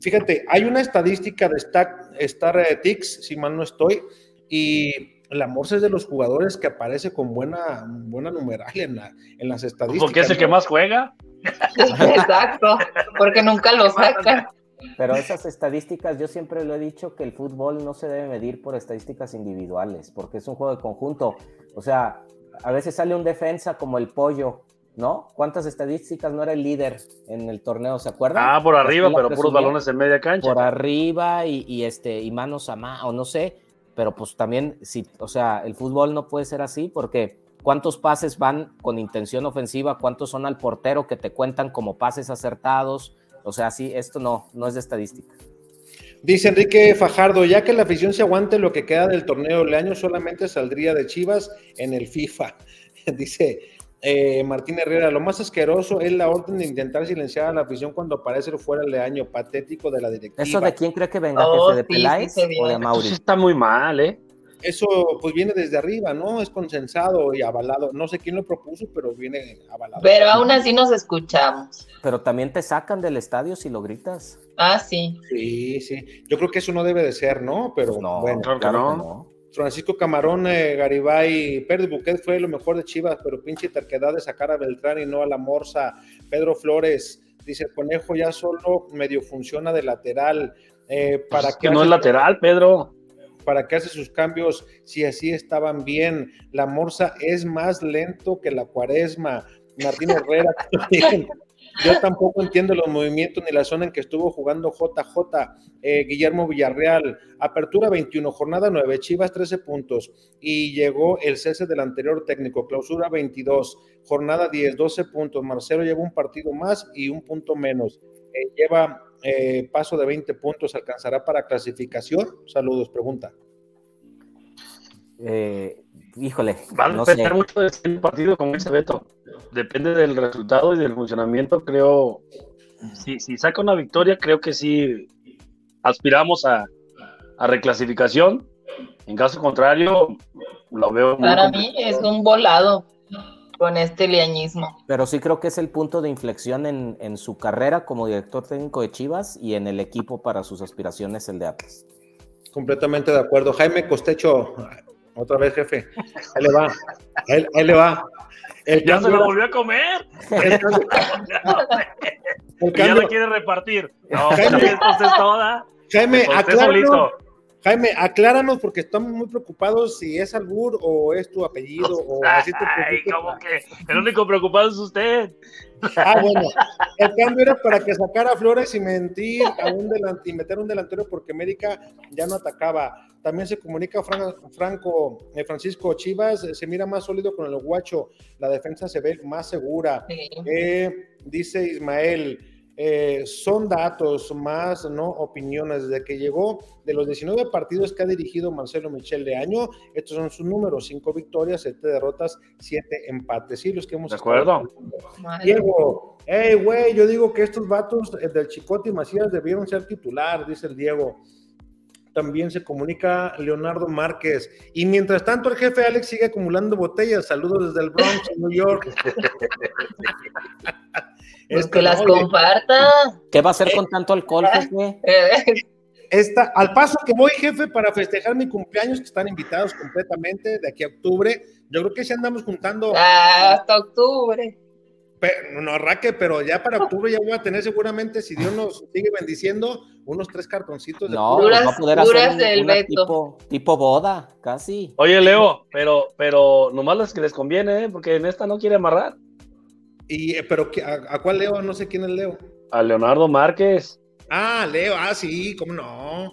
S1: Fíjate, hay una estadística de Star, Star si mal no estoy, y la Morsa es de los jugadores que aparece con buena, buena numeral en, la, en las estadísticas.
S4: Porque es el que más juega.
S2: Exacto, porque nunca lo saca.
S5: Pero esas estadísticas, yo siempre lo he dicho que el fútbol no se debe medir por estadísticas individuales, porque es un juego de conjunto. O sea, a veces sale un defensa como el pollo, ¿no? ¿Cuántas estadísticas no era el líder en el torneo? ¿Se acuerdan?
S4: Ah, por arriba, pero puros balones en media cancha.
S5: Por arriba y, y este, y manos a mano, o no sé pero pues también, si, o sea, el fútbol no puede ser así porque cuántos pases van con intención ofensiva, cuántos son al portero que te cuentan como pases acertados, o sea, sí, esto no, no es de estadística.
S1: Dice Enrique Fajardo, ya que la afición se aguante lo que queda del torneo, Leaño solamente saldría de Chivas en el FIFA. Dice eh, Martín Herrera, lo más asqueroso es la orden de intentar silenciar a la afición cuando aparece fuera de año, patético de la directiva.
S5: ¿Eso de quién cree que venga, oh, jefe? ¿De Peláez o de Mauri? Eso
S4: está muy mal, ¿eh?
S1: Eso pues viene desde arriba, ¿no? Es consensado y avalado. No sé quién lo propuso, pero viene avalado.
S2: Pero aún así nos escuchamos.
S5: Pero también te sacan del estadio si lo gritas.
S2: Ah, sí.
S1: Sí, sí. Yo creo que eso no debe de ser, ¿no? Pero no, bueno, claro, no. Francisco Camarón, eh, Garibay, Pérez Buquet fue lo mejor de Chivas, pero pinche terquedad de sacar a Beltrán y no a la Morsa. Pedro Flores dice: el conejo ya solo medio funciona de lateral. Eh, ¿para
S4: pues que no es lateral, Pedro.
S1: ¿Para qué hace sus cambios si así estaban bien? La Morsa es más lento que la Cuaresma. Martín Herrera. Yo tampoco entiendo los movimientos ni la zona en que estuvo jugando JJ. Eh, Guillermo Villarreal, apertura 21, jornada 9, Chivas 13 puntos. Y llegó el cese del anterior técnico, clausura 22, jornada 10, 12 puntos. Marcelo lleva un partido más y un punto menos. Eh, lleva eh, paso de 20 puntos, ¿alcanzará para clasificación? Saludos, pregunta.
S5: híjole.
S4: Va a depender mucho de este partido con ese veto depende del resultado y del funcionamiento, creo, si, si saca una victoria, creo que sí aspiramos a, reclasificación. En caso contrario, lo veo
S2: Para mí es un volado con este leañismo.
S5: Pero sí creo que es el punto de inflexión en, en, su carrera como director técnico de Chivas y en el equipo para sus aspiraciones, el de Atlas.
S1: Completamente de acuerdo. Jaime Costecho, otra vez, jefe. Ahí le va. Ahí, le va.
S4: Ya se lo volvió a comer. ya lo quiere repartir. No, Jaime, entonces toda.
S1: Jaime, acláranos, Jaime, acláranos porque estamos muy preocupados si es Albur o es tu apellido. O
S4: así te Ay, ¿cómo que? El único preocupado es usted.
S1: Ah, bueno. El cambio era para que sacara Flores y mentir a un y meter un delantero porque América ya no atacaba. También se comunica Franco, eh, Francisco Chivas, eh, se mira más sólido con el guacho. La defensa se ve más segura. Eh, dice Ismael. Son datos más, no opiniones. Desde que llegó de los 19 partidos que ha dirigido Marcelo Michel de año, estos son sus números: 5 victorias, 7 derrotas, 7 empates. Sí, los que hemos.
S4: De acuerdo.
S1: Diego, hey, güey, yo digo que estos vatos del Chicote y Macías debieron ser titular, dice el Diego también se comunica Leonardo Márquez. Y mientras tanto, el jefe Alex sigue acumulando botellas. Saludos desde el Bronx, New York.
S2: es que las comparta.
S5: ¿Qué va a hacer con tanto alcohol, jefe?
S1: Esta, al paso que voy, jefe, para festejar mi cumpleaños, que están invitados completamente de aquí a octubre, yo creo que si andamos juntando.
S2: Ah, hasta octubre
S1: no arraque, pero ya para octubre ya voy a tener seguramente, si Dios nos sigue bendiciendo, unos tres cartoncitos
S5: de no, puras, va a poder hacer del Tipo, tipo, boda, casi.
S4: Oye, Leo, pero, pero nomás las que les conviene, ¿eh? porque en esta no quiere amarrar.
S1: Y, eh, pero a, cuál Leo? No sé quién es Leo.
S4: A Leonardo Márquez.
S1: Ah, Leo, ah, sí, cómo no.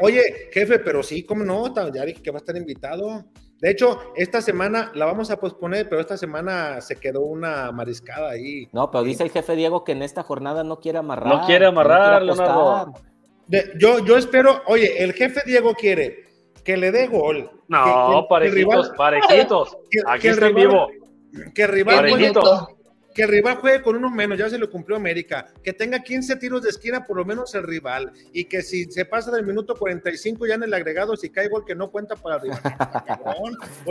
S1: Oye, jefe, pero sí, cómo no, ya dije que va a estar invitado. De hecho, esta semana la vamos a posponer, pero esta semana se quedó una mariscada ahí.
S5: No, pero dice el jefe Diego que en esta jornada no quiere amarrar.
S4: No quiere amarrar, Leonardo.
S1: yo, yo espero, oye, el jefe Diego quiere que le dé gol.
S4: No, parejitos, parejitos. Aquí está en vivo.
S1: Que rival, que el rival juegue con uno menos, ya se lo cumplió América, que tenga 15 tiros de esquina por lo menos el rival, y que si se pasa del minuto 45 ya en el agregado, si cae gol que no cuenta para el rival.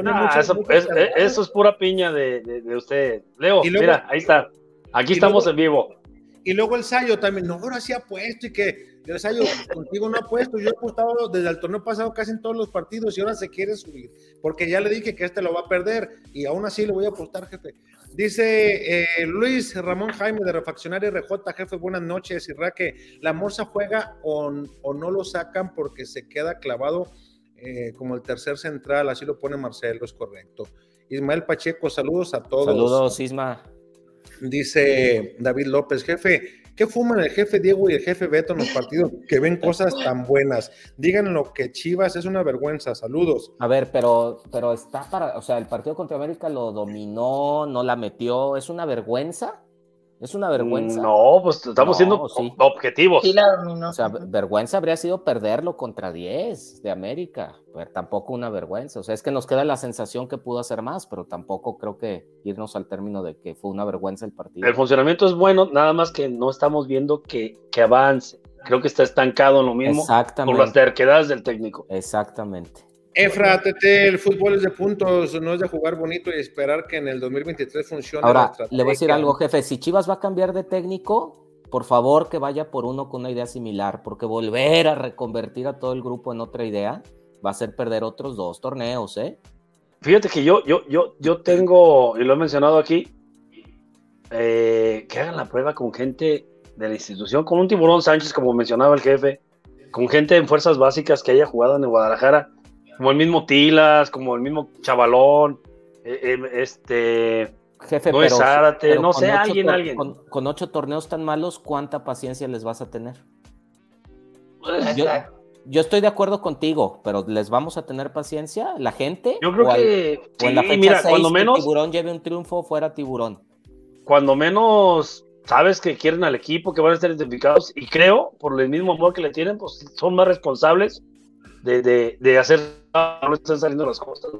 S4: Ah, eso, es, pura piña de, usted. Leo, mira, ahí está. Aquí estamos en vivo.
S1: Y luego el Sayo también, no, ahora sí ha puesto y que el Sayo contigo no ha puesto. Yo he apostado desde el torneo pasado casi en todos los partidos y ahora se quiere subir, porque ya le dije que este lo va a perder y aún así le voy a apostar, jefe. Dice eh, Luis Ramón Jaime de Refaccionario RJ, jefe, buenas noches. Irra que la Morsa juega o, no lo sacan porque se queda clavado eh, como el tercer central, así lo pone Marcelo, es correcto. Ismael Pacheco, saludos a todos.
S5: Saludos, Isma.
S1: Dice David López, jefe, ¿Qué fuman el jefe Diego y el jefe Beto en los partidos que ven cosas tan buenas? Digan lo que Chivas es una vergüenza. Saludos.
S5: A ver, pero, pero está para, o sea, el partido contra América lo dominó, no la metió, ¿es una vergüenza? ¿Es una vergüenza?
S4: No, pues estamos siendo objetivos.
S5: O sea, vergüenza habría sido perderlo contra 10 de América. Pero tampoco una vergüenza. O sea, es que nos queda la sensación que pudo hacer más, pero tampoco creo que irnos al término de que fue una vergüenza el partido.
S4: El funcionamiento es bueno, nada más que no estamos viendo que, que avance. Creo que está estancado en lo mismo por las terquedades del técnico.
S5: Exactamente.
S1: Efra, Tete, el fútbol es de puntos, no es de jugar bonito y esperar que en el 2023 funcione.
S5: Ahora, le voy a decir algo, jefe. Si Chivas va a cambiar de técnico, por favor que vaya por uno con una idea similar, porque volver a reconvertir a todo el grupo en otra idea va a ser perder otros dos torneos, ¿eh?
S4: Fíjate que yo, yo, yo, yo tengo, y lo he mencionado aquí, eh, que hagan la prueba con gente de la institución, con un tiburón Sánchez, como mencionaba el jefe, con gente en fuerzas básicas que haya jugado en Guadalajara como el mismo Tilas, como el mismo Chavalón, eh, eh, este.
S5: Jefe, no pero, no sé, alguien, alguien. Con, ocho torneos tan malos, ¿cuánta paciencia les vas a tener? Pues, yo, estoy de acuerdo contigo, pero ¿les vamos a tener paciencia? ¿La gente?
S4: Yo creo que.
S5: en la fecha mira, cuando menos. tiburón lleve un triunfo fuera tiburón.
S4: Cuando menos sabes que quieren al equipo, que van a estar identificados, y creo, por el mismo amor que le tienen, pues son más responsables de, de, hacer, no están saliendo las cosas,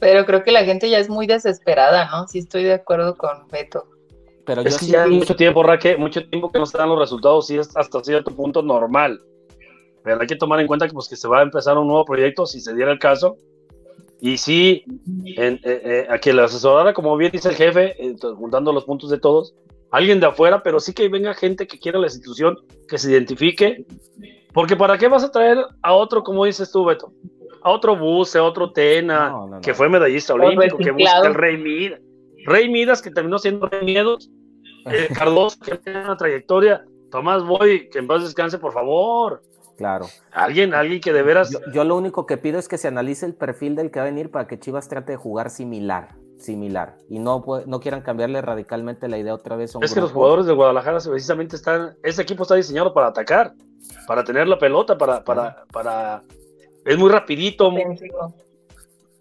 S2: Pero creo que la gente ya es muy desesperada, ¿no? Sí estoy de acuerdo con Beto.
S4: Pero es que ya mucho tiempo, Raque, mucho tiempo que no se dan los resultados, sí es hasta cierto punto normal. Pero hay que tomar en cuenta que, pues, que se va a empezar un nuevo proyecto, si se diera el caso. Y sí, en, eh, eh, a que la asesorara, como bien dice el jefe, eh, juntando los puntos de todos, alguien de afuera, pero sí que venga gente que quiera la institución, que se identifique porque ¿para qué vas a traer a otro, como dices tú, Beto? A otro Buse, a otro Tena, que fue medallista olímpico, que busca el Rey Midas. Rey Midas, que terminó siendo Rey Miedos. Eh, Carlos, que tiene una trayectoria. Tomás Boy, que en paz descanse, por favor.
S5: Claro.
S4: Alguien, alguien que de veras.
S5: Yo, lo único que pido es que se analice el perfil del que va a venir para que Chivas trate de jugar similar similar y no, no quieran cambiarle radicalmente la idea otra vez.
S4: es que los jugadores de Guadalajara precisamente están, ese equipo está diseñado para atacar, para tener la pelota, para, para, para, es muy rapidito,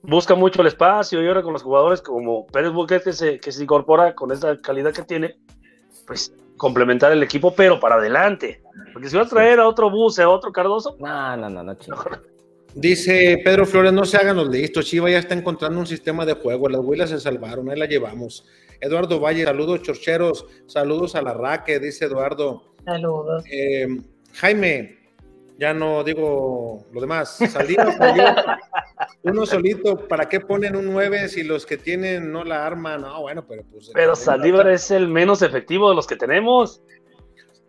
S4: busca mucho el espacio y ahora con los jugadores como Pérez Buquet que se, que se incorpora con esa calidad que tiene, pues complementar el equipo, pero para adelante. Porque si va a traer a otro Bus, a otro Cardoso.
S5: No, no, no, no,
S1: Dice Pedro Flores, no se hagan los listos, Chiva ya está encontrando un sistema de juego, las huilas se salvaron, ahí la llevamos. Eduardo Valle, saludos chorcheros, saludos a la Raque, dice Eduardo.
S2: Saludos.
S1: Eh, Jaime, ya no digo lo demás, Saldívar uno solito, ¿para qué ponen un 9 si los que tienen no la arman? No, bueno, pero pues...
S4: Pero Saldívar es el menos efectivo de los que tenemos.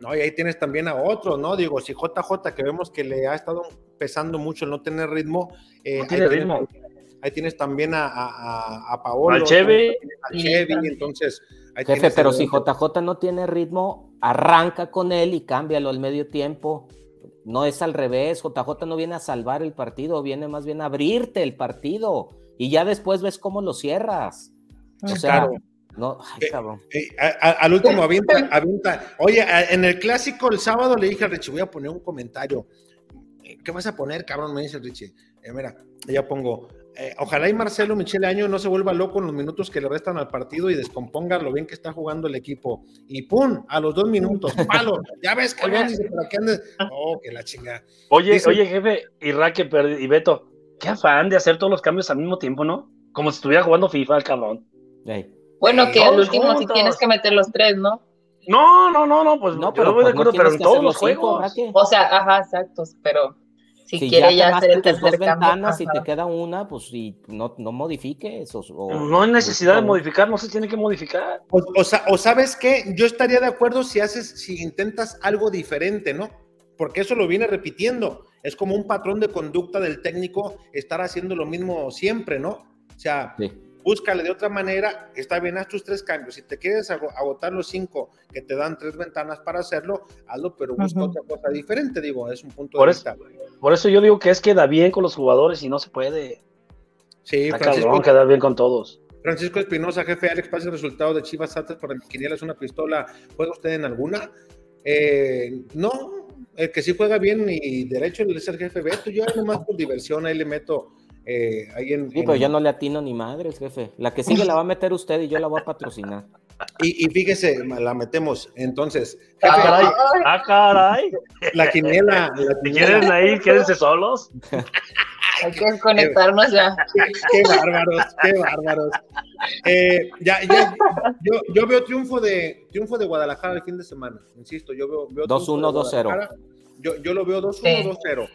S1: No, y ahí tienes también a otros, ¿no? Digo, si JJ, que vemos que le ha estado pesando mucho el no tener ritmo.
S4: Eh, ahí, ritmo.
S1: Tienes, ahí, Tienes, también a, a, a Paolo.
S4: Al Chevy.
S1: Al Chevy, entonces.
S5: Jefe, pero si JJ no tiene ritmo, arranca con él y cámbialo al medio tiempo. No es al revés, JJ no viene a salvar el partido, viene más bien a abrirte el partido y ya después ves cómo lo cierras. O sea, no, ay, eh, cabrón.
S1: Eh, al último avienta, avienta. Oye, en el clásico el sábado le dije a Richie, voy a poner un comentario ¿qué vas a poner, cabrón? Me dice Richie. Eh, mira, ya pongo, eh, ojalá y Marcelo Michele Año no se vuelva loco en los minutos que le restan al partido y descomponga lo bien que está jugando el equipo. Y pum, a los dos minutos, palo. ya ves, cabrón, dice, ¿para qué andes? Oh, que la chingada.
S4: Oye,
S1: Dice-
S4: oye, jefe, y Raque y Beto, qué afán de hacer todos los cambios al mismo tiempo, ¿no? Como si estuviera jugando FIFA el cabrón.
S2: Bueno, que al último si tienes que meter los tres, ¿no?
S4: No, no, no, no, pues
S5: No,
S4: yo
S5: pero
S4: voy de
S5: pues,
S4: acuerdo, pero en todos los
S5: cinco,
S4: juegos.
S2: O sea, ajá, exactos, pero si,
S5: Si
S2: quiere ya
S5: quemaste
S2: hacer el
S5: tus dos
S2: cambio.
S5: ventanas y te queda una, pues sí, no, no modifiques. O, o-
S4: No hay necesidad de modificar, no se tiene que modificar.
S1: O, o sa- o sabes qué, yo estaría de acuerdo si haces, si intentas algo diferente, ¿no? Porque eso lo viene repitiendo. Es como un patrón de conducta del técnico estar haciendo lo mismo siempre, ¿no? O sea,
S5: Sí.
S1: Búscale de otra manera, está bien, haz tus tres cambios. Si te quieres ago- agotar los cinco que te dan tres ventanas para hacerlo, hazlo, pero busca otra cosa diferente, digo, es un punto
S4: Por
S1: de
S4: eso-
S1: vista.
S4: Por eso yo digo que es queda bien con los jugadores y no se puede.
S1: Sí,
S4: Está
S1: Francisco,
S4: cabrón quedar bien con todos.
S1: Francisco Espinosa, jefe Alex, pase el resultado de Chivas Atlas para es una pistola. ¿Juega usted en alguna? Eh, no, el que sí juega bien y derecho es el jefe Beto. Yo nomás por diversión ahí le meto eh, ahí en.
S5: Sí,
S1: en-
S5: pero yo no le atino ni madres, jefe. La que sigue la va a meter usted y yo la voy a patrocinar.
S1: y, y fíjese, la metemos. Entonces,
S4: Ah,
S1: jefe,
S4: caray. Ah, caray.
S1: la quiniela. la
S4: Si
S1: quiniela-
S4: quieren ahí, quédense solos.
S2: Hay que conectarnos ya.
S1: qué bárbaros, qué bárbaros. Eh, ya, ya, yo, yo veo triunfo de triunfo de Guadalajara el fin de semana, insisto, yo veo, veo
S5: 2-1,
S1: triunfo de
S5: 2-0.
S1: Guadalajara. Yo, yo lo veo 2-1,
S2: Sí.
S1: 2-0.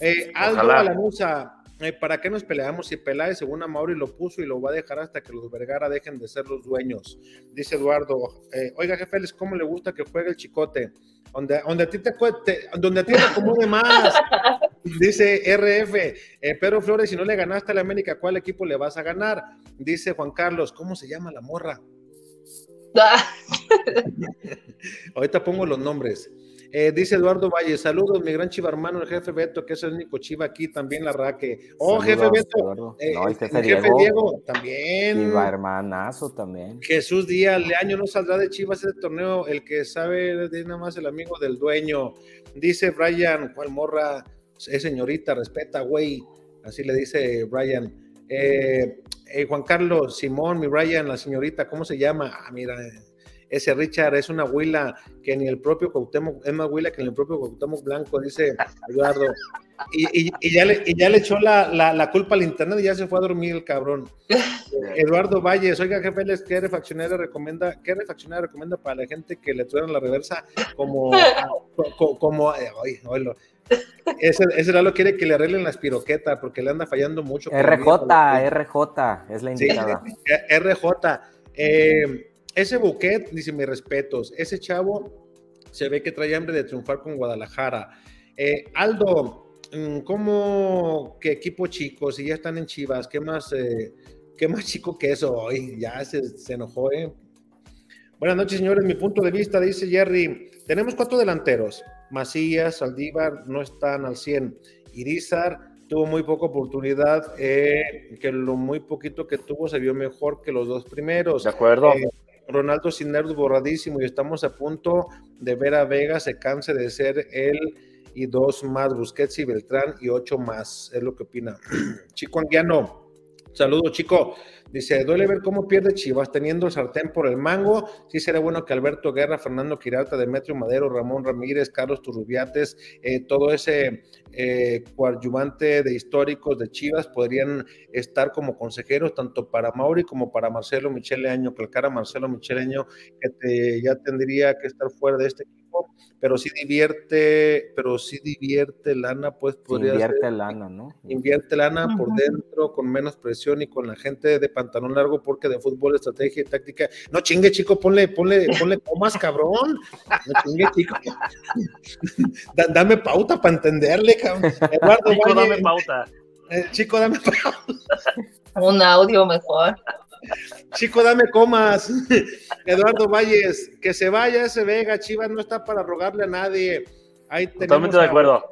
S1: Eh, Aldo. Alanusa, ¿para qué nos peleamos si Peláez, según a Mauri, lo puso y lo va a dejar hasta que los Vergara dejen de ser los dueños? Dice Eduardo, eh, oiga, jefe, ¿les ¿cómo le gusta que juegue el chicote? Donde, donde a ti te, cue- te- donde a ti te acomode más. Dice RF, eh, Pedro Flores, si no le ganaste a la América, ¿cuál equipo le vas a ganar? Dice Juan Carlos, ¿cómo se llama la morra?
S2: Ah,
S1: Ahorita pongo los nombres. Eh, dice Eduardo Valle, saludos, mi gran chiva hermano, el jefe Beto, que es el único chiva aquí, también la raque. Oh,
S5: Saludos,
S1: jefe Beto. Eh,
S5: No, el jefe
S1: el jefe
S5: Diego.
S1: Diego, también.
S5: Chiva hermanazo también.
S1: Jesús Díaz, Leaño no saldrá de Chivas este torneo, el que sabe es nada más el amigo del dueño. Dice Brian, ¿cuál morra? Es señorita, respeta, güey. Así le dice Brian. Eh, eh, Juan Carlos, Simón, mi Brian, la señorita, ¿cómo se llama? Ah, mira, ese Richard es una huila que ni el propio Cuauhtémoc, es más huila que ni el propio Cuauhtémoc Blanco, dice Eduardo. Y, y- y ya, le, y ya le echó la, la- la culpa al internet y ya se fue a dormir el cabrón. Eduardo Valles, oiga, jefe, ¿les- ¿qué refaccionaria recomienda, qué refaccionaria recomienda para la gente que le tuvieron la reversa como, co- como, eh, oílo. ese, ese Lalo quiere que le arreglen la espiroqueta porque le anda fallando mucho.
S5: RJ. RJ, es la
S1: Sí,
S5: indicada.
S1: eh, RJ. eh, ese buquet, dice mis respetos, ese chavo se ve que trae hambre de triunfar con Guadalajara. Eh, Aldo, mm, ¿cómo que equipo chico? Si ya están en Chivas, ¿qué más, eh, qué más chico que eso hoy? Ya se, se enojó, ¿eh? Buenas noches, señores. Mi punto de vista, dice Jerry, tenemos cuatro delanteros. Macías, Saldívar no están al 100. Irizar tuvo muy poca oportunidad, eh, que lo muy poquito que tuvo se vio mejor que los dos primeros.
S4: De acuerdo.
S1: Eh, Ronaldo Cineros borradísimo y estamos a punto de ver a Vega se canse de ser él y dos más, Busquets y Beltrán y ocho más, es lo que opina. Chico Anguiano, saludos chico. Dice, duele ver cómo pierde Chivas teniendo el sartén por el mango. Sí sería bueno que Alberto Guerra, Fernando Quiralta, Demetrio Madero, Ramón Ramírez, Carlos Turrubiates, eh, todo ese eh, coadyuvante de históricos de Chivas podrían estar como consejeros tanto para Mauri como para Marcelo Michele Año, calcar a Marcelo Michele Año, que te- ya tendría que estar fuera de este equipo, pero sí divierte, pero sí divierte lana, pues podría
S5: Invierte
S1: ser
S5: lana, ¿no?
S1: invierte lana por dentro, con menos presión y con la gente de pantalón largo, porque de fútbol, estrategia y táctica. No chingue, chico, ponle, ponle, ponle comas, cabrón. No chingue, chico. Da- dame pauta para entenderle, cabrón. Eduardo
S4: Chico,
S1: Valle,
S4: dame pauta.
S1: eh, chico, dame pauta.
S2: un audio mejor.
S1: Chico, dame comas. Eduardo Valles, que se vaya ese Vega, Chivas no está para rogarle a nadie. Ahí
S4: Totalmente de
S1: a-
S4: acuerdo.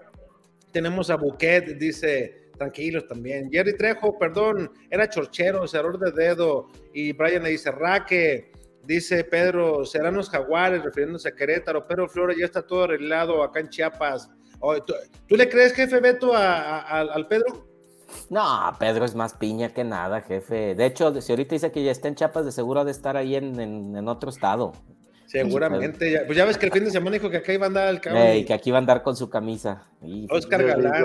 S1: Tenemos a Buquet, dice, tranquilos también. Jerry Trejo, perdón, era chorchero, error de dedo. Y Brian le dice, Raque, dice Pedro, serán los jaguares, refiriéndose a Querétaro. Pedro Flores ya está todo arreglado acá en Chiapas. ¿tú, le crees, jefe Beto, al Pedro?
S5: No, Pedro es más piña que nada, jefe. De hecho, si ahorita dice que ya está en Chiapas, de seguro de estar ahí en, otro estado.
S1: Seguramente. Ya, pues ya ves que el fin de semana dijo que acá iba a andar el
S5: cabrón. Y que aquí iba a andar con su camisa.
S1: Oscar Galán.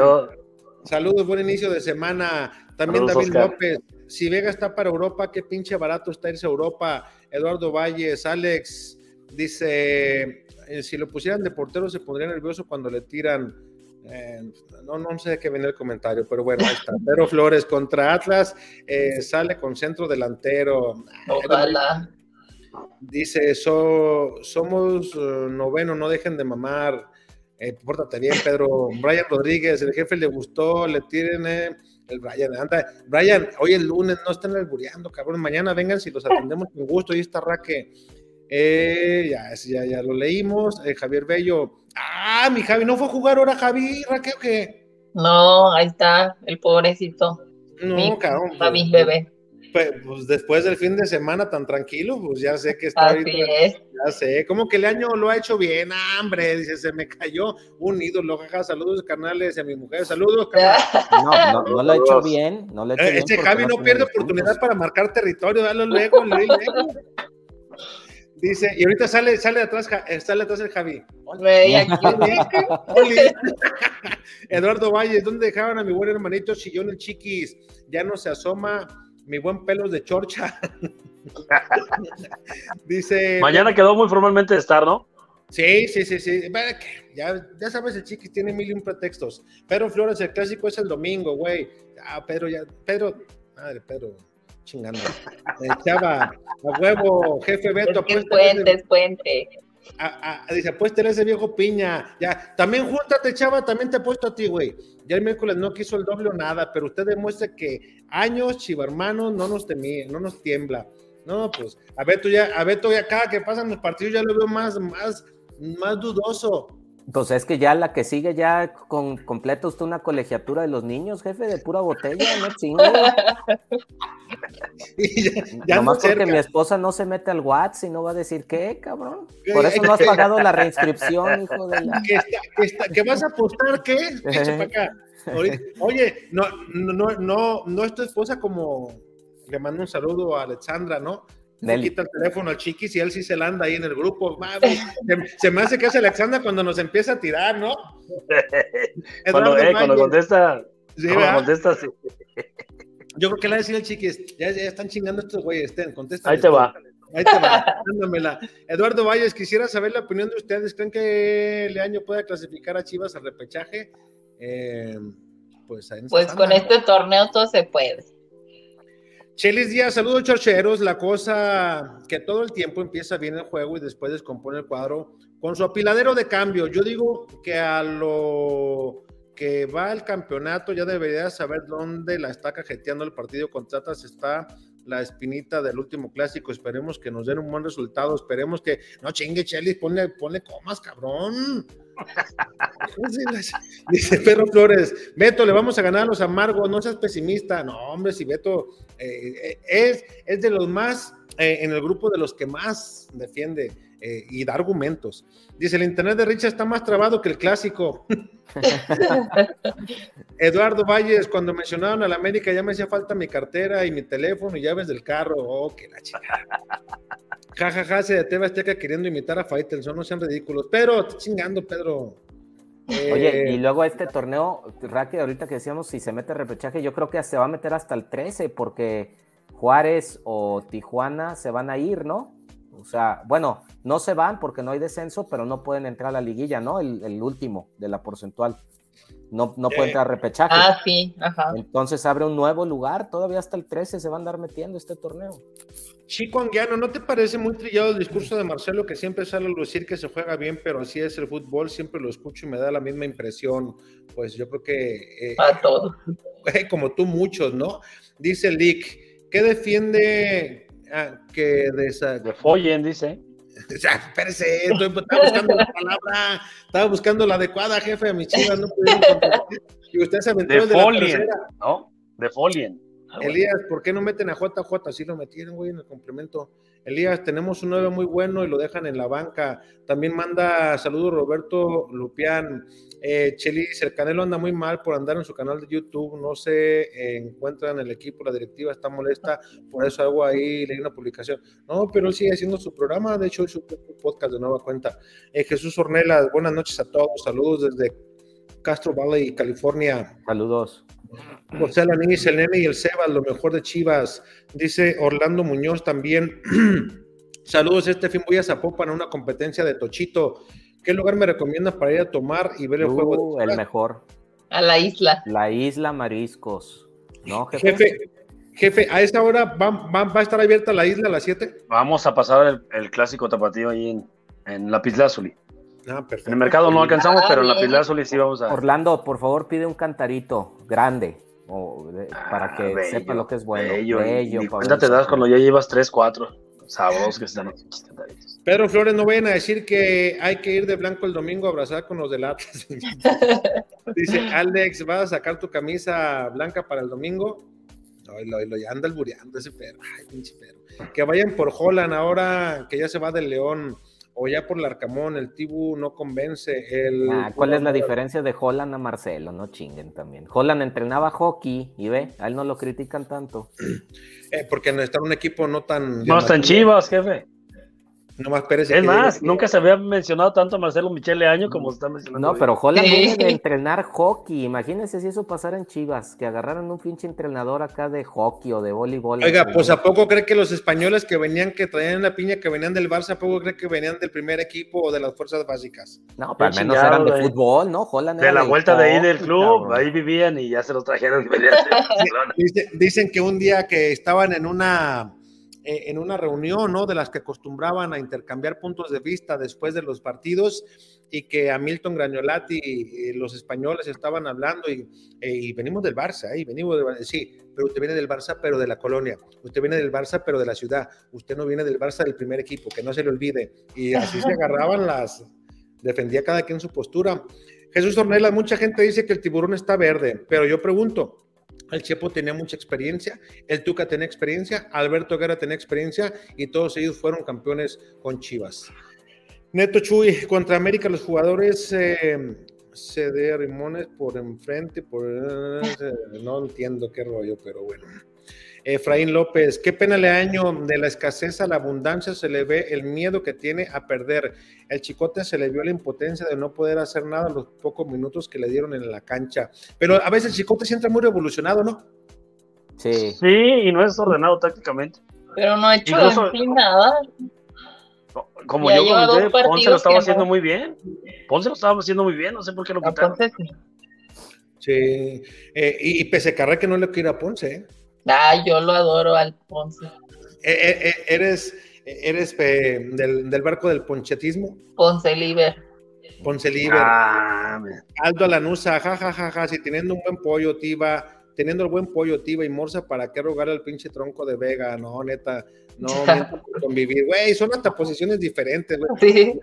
S1: Saludos, buen inicio de semana. También David López. Si Vega está para Europa, qué pinche barato está irse a Europa. Eduardo Valles, Alex, dice, eh, si lo pusieran de portero se pondría nervioso cuando le tiran. Eh, no, no sé de qué viene el comentario, pero bueno, ahí está. Pedro Flores contra Atlas, eh, sale con centro delantero.
S2: Ojalá.
S1: Dice, somos noveno, no dejen de mamar. pórtate bien, Pedro. Brian Rodríguez, el jefe le gustó, le tiren el Brian. Brian, hoy el lunes no están albureando, cabrón. Mañana vengan si los atendemos con gusto. Ahí está Raque. Eh, ya, ya, ya lo leímos. Eh, Javier Bello. Ah, mi Javi, ¿no fue a jugar ahora Javi, Raquel o qué?
S2: No, ahí está, el pobrecito.
S1: No, cabrón.
S2: Javi pues, bebé.
S1: Pues, pues, después del fin de semana tan tranquilo, pues ya sé que está
S2: Así es.
S1: Ya sé, como que el año lo ha hecho bien, ah, hombre, dice, se me cayó un ídolo, jaja, saludos canales a mi mujer, saludos,
S5: No, no, no lo ha hecho bien, no lo ha hecho
S1: eh, Este Javi no, pierde oportunidad para marcar territorio, dale luego, luego. Dice, y ahorita sale, sale atrás, eh, sale atrás el Javi. Eduardo Valles, ¿dónde dejaban a mi buen hermanito Chillón el Chiquis? Ya no se asoma mi buen pelos de chorcha. Dice.
S4: Mañana quedó muy formalmente de estar, ¿no?
S1: Sí, sí, sí, sí. Ya, ya sabes, el chiquis tiene mil y un pretextos. Pero Flores, el clásico es el domingo, güey. Ah, Pedro, ya, Pedro, madre, Pedro, chingando. Eh, chava, a huevo, jefe Beto.
S2: Es puente, es puente.
S1: dice, pues tener ese viejo piña. Ya, también júntate, chava, también te he puesto a ti, güey. Ya el miércoles no quiso el doble o nada, pero usted demuestra que años, chivarmanos, no nos temía, no nos tiembla. No, pues, a Beto ya, a Beto ya cada que pasan los partidos ya lo veo más, más, más dudoso.
S5: Pues es que ya la que sigue ya con completa usted una colegiatura de los niños, jefe, de pura botella, no chingo. ya, Nomás porque mi esposa no se mete al WhatsApp y no va a decir qué, cabrón. Por eso no has pagado la reinscripción, hijo de la.
S1: ¿Que, vas a apostar qué? Oye, no, no, no, no es tu esposa como le mando un saludo a Alexandra, ¿no? Le quita el teléfono al chiquis y él sí se la anda ahí en el grupo. se, me hace que es Alexandra cuando nos empieza a tirar, ¿no?
S4: cuando, eh, cuando, contesta, sí, cuando contesta, sí.
S1: Yo creo que le va a decir al chiquis, ya, ya están chingando estos güeyes, ten, contesta.
S4: Ahí te va.
S1: Ahí te va, Eduardo Valles, quisiera saber la opinión de ustedes. ¿Creen que Leaño pueda clasificar a Chivas al repechaje? Eh,
S2: pues, pues con este torneo todo se puede.
S1: Chelis Díaz, saludos chorcheros. La cosa que todo el tiempo empieza bien el juego y después descompone el cuadro con su apiladero de cambio. Yo digo que a lo que va el campeonato ya debería saber dónde la está cajeteando el partido con Tatas está la espinita del último clásico. Esperemos que nos den un buen resultado. Esperemos que no chingue Chelis, ponle, ponle comas, cabrón. Dice Pedro Flores, Beto, le vamos a ganar a los amargos, no seas pesimista. No, hombre, si Beto eh, eh, es, es de los más, eh, en el grupo de los que más defiende y da argumentos. Dice, el internet de Richard está más trabado que el clásico. Eduardo Valles, cuando mencionaron a la América, ya me hacía falta mi cartera y mi teléfono y llaves del carro. Oh, que la chica. Jajaja, ja, ja, se de Azteca queriendo imitar a Faitelson, no sean ridículos. Pero, chingando, Pedro.
S5: Oye, y luego este torneo, Raque, ahorita que decíamos si se mete repechaje, yo creo que se va a meter hasta el 13, porque Juárez o Tijuana se van a ir, ¿no? O sea, bueno, no se van porque no hay descenso, pero no pueden entrar a la liguilla, ¿no? El, el último de la porcentual. No, no puede entrar a repechaje.
S2: Ah, sí, ajá.
S5: Entonces abre un nuevo lugar, todavía hasta el 13 se va a andar metiendo este torneo.
S1: Chico Anguiano, ¿no te parece muy trillado el discurso de Marcelo que siempre sale a decir que se juega bien, pero así es el fútbol? Siempre lo escucho y me da la misma impresión. Pues yo creo que.
S2: Eh, a todo.
S1: Como tú, muchos, ¿no? Dice Lick, ¿qué defiende ah, que de esa.
S4: De Follen, dice.
S1: Ya, espérese, estaba buscando la palabra, estaba buscando la adecuada, jefe, de mis chivas no pudieron Y usted se aventó
S4: de, de Folien, ¿no? De Folien.
S1: Elías, ¿por qué no meten a JJ? Sí lo metieron, güey, en el complemento. Elías, tenemos un 9 muy bueno y lo dejan en la banca. También manda saludos Roberto Lupián. Eh, Chelis, el Canelo anda muy mal por andar en su canal de YouTube. No se eh, encuentra en el equipo, la directiva está molesta. Por eso hago ahí, leí una publicación. No, pero él sigue haciendo su programa. De hecho, hoy su podcast de nueva cuenta. Eh, Jesús Ornelas, buenas noches a todos. Saludos desde Castro Valley, California.
S5: Saludos.
S1: José Alanis, el nene y el Sebas, lo mejor de Chivas. Dice Orlando Muñoz también. Saludos, este fin voy a Zapopan a una competencia de Tochito. ¿Qué lugar me recomiendas para ir a tomar y ver el juego?
S5: Uh, el mejor.
S2: A la isla.
S5: La isla Mariscos. ¿No, jefe?
S1: Jefe, jefe, a esta hora va, va- va a estar abierta la isla a las 7.
S4: Vamos a pasar el, el clásico tapatío ahí en, en la.
S1: Ah, perfecto.
S4: En el mercado no alcanzamos, pero en la
S2: bien.
S4: Pislázuli sí vamos a.
S5: Orlando, por favor, pide un cantarito grande o de- para que
S4: Ah, bello,
S5: sepa lo que es bueno.
S4: bello,
S5: Bello,
S4: cuenta te das cuando ya llevas 3, 4. Sabrosos que están cantaritos.
S1: Pedro Flores, no vayan a decir que hay que ir de blanco el domingo a abrazar con los del Atlas. Dice Alex, ¿vas a sacar tu camisa blanca para el domingo? Oilo, oilo, ya anda albureando ese perro. Ay, pinche perro. Que vayan por Holland ahora que ya se va del León. O ya por Larcamón, el Tibu no convence. El,
S5: Ah, ¿Cuál es la diferencia de Holland a Marcelo? No chinguen también. Holland entrenaba hockey y ve, a él no lo critican tanto.
S1: Eh, porque necesitan un equipo no tan.
S4: No están chivas, jefe.
S1: No más Pérez.
S4: Es más, nunca se había mencionado tanto a Marcelo Michele Año como se está mencionando.
S5: No,
S4: hoy.
S5: pero Holland viene de entrenar hockey. Imagínense si eso pasara en Chivas, que agarraran un pinche entrenador acá de hockey o de voleibol.
S1: Oiga, pues ¿a poco cree que los españoles que venían, que traían la piña, que venían del Barça, ¿a poco cree que venían del primer equipo o de las fueras básicas?
S5: No, pero al menos
S4: chingado,
S5: eran de
S4: güey.
S5: fútbol, ¿no? Holland
S4: De
S5: era
S4: la vuelta de ahí del club,
S5: cabrón.
S4: ahí vivían y ya se los trajeron. y venían de Barcelona.
S1: Dice- dicen que un día que estaban en una, eh, en una reunión, ¿no? De las que acostumbraban a intercambiar puntos de vista después de los partidos y que a Milton Gragnolati y los españoles estaban hablando y, eh, y venimos del Barça, ¿eh? y venimos del. Sí, pero usted viene del Barça, pero de la colonia. Usted viene del Barça, pero de la ciudad. Usted no viene del Barça del primer equipo, que no se le olvide. Y así se agarraban las... Defendía cada quien su postura. Jesús Ornelas, mucha gente dice que el tiburón está verde, pero yo pregunto, el Chepo tenía mucha experiencia, el Tuca tenía experiencia, Alberto Guerra tenía experiencia y todos ellos fueron campeones con Chivas. Neto Chuy, contra América los jugadores eh, Rimones por enfrente, por no entiendo qué rollo, pero bueno. Efraín López, qué pena le año de la escasez a la abundancia, se le ve el miedo que tiene a perder. El chicote se le vio la impotencia de no poder hacer nada en los pocos minutos que le dieron en la cancha. Pero a veces el chicote siempre muy revolucionado, ¿no?
S5: Sí.
S4: Sí, y no es ordenado tácticamente.
S2: Pero no ha hecho
S4: Incluso-
S2: en fin nada.
S4: Como
S2: Ya
S4: yo comenté, Ponce lo estaba haciendo
S2: no.
S4: muy bien. Ponce lo estaba haciendo muy bien, no sé por qué lo quitaron.
S2: Sí.
S1: Eh, y, y pese a Carré que no le quiere a Ponce, ¿eh?
S2: Ah, yo lo adoro al Ponce.
S1: Eh, eh, eh, eres eres eh, del, del barco del ponchetismo,
S2: Ponce Liber.
S1: Ponce Libre,
S4: Ah.
S1: Aldo Alanusa, ja, ja, ja, ja, si teniendo un buen pollo, Tiba, teniendo el buen pollo, Tiba y Morsa, ¿para qué rogar al pinche tronco de Vega? No, neta, no, por convivir, güey, son hasta posiciones diferentes, güey.
S2: Sí.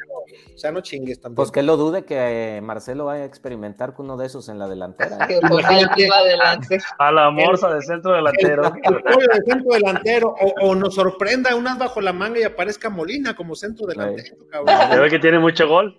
S1: O sea, no chingues también.
S5: Pues que lo dude que Marcelo vaya a experimentar con uno de esos en la delantera. ¿eh?
S2: El Tiva adelante.
S4: A la morsa de centro delantero.
S1: el pollo de centro delantero, o, o nos sorprenda unas bajo la manga y aparezca Molina como centro delantero,
S4: Se
S1: cabrón.
S4: ve que tiene mucho gol.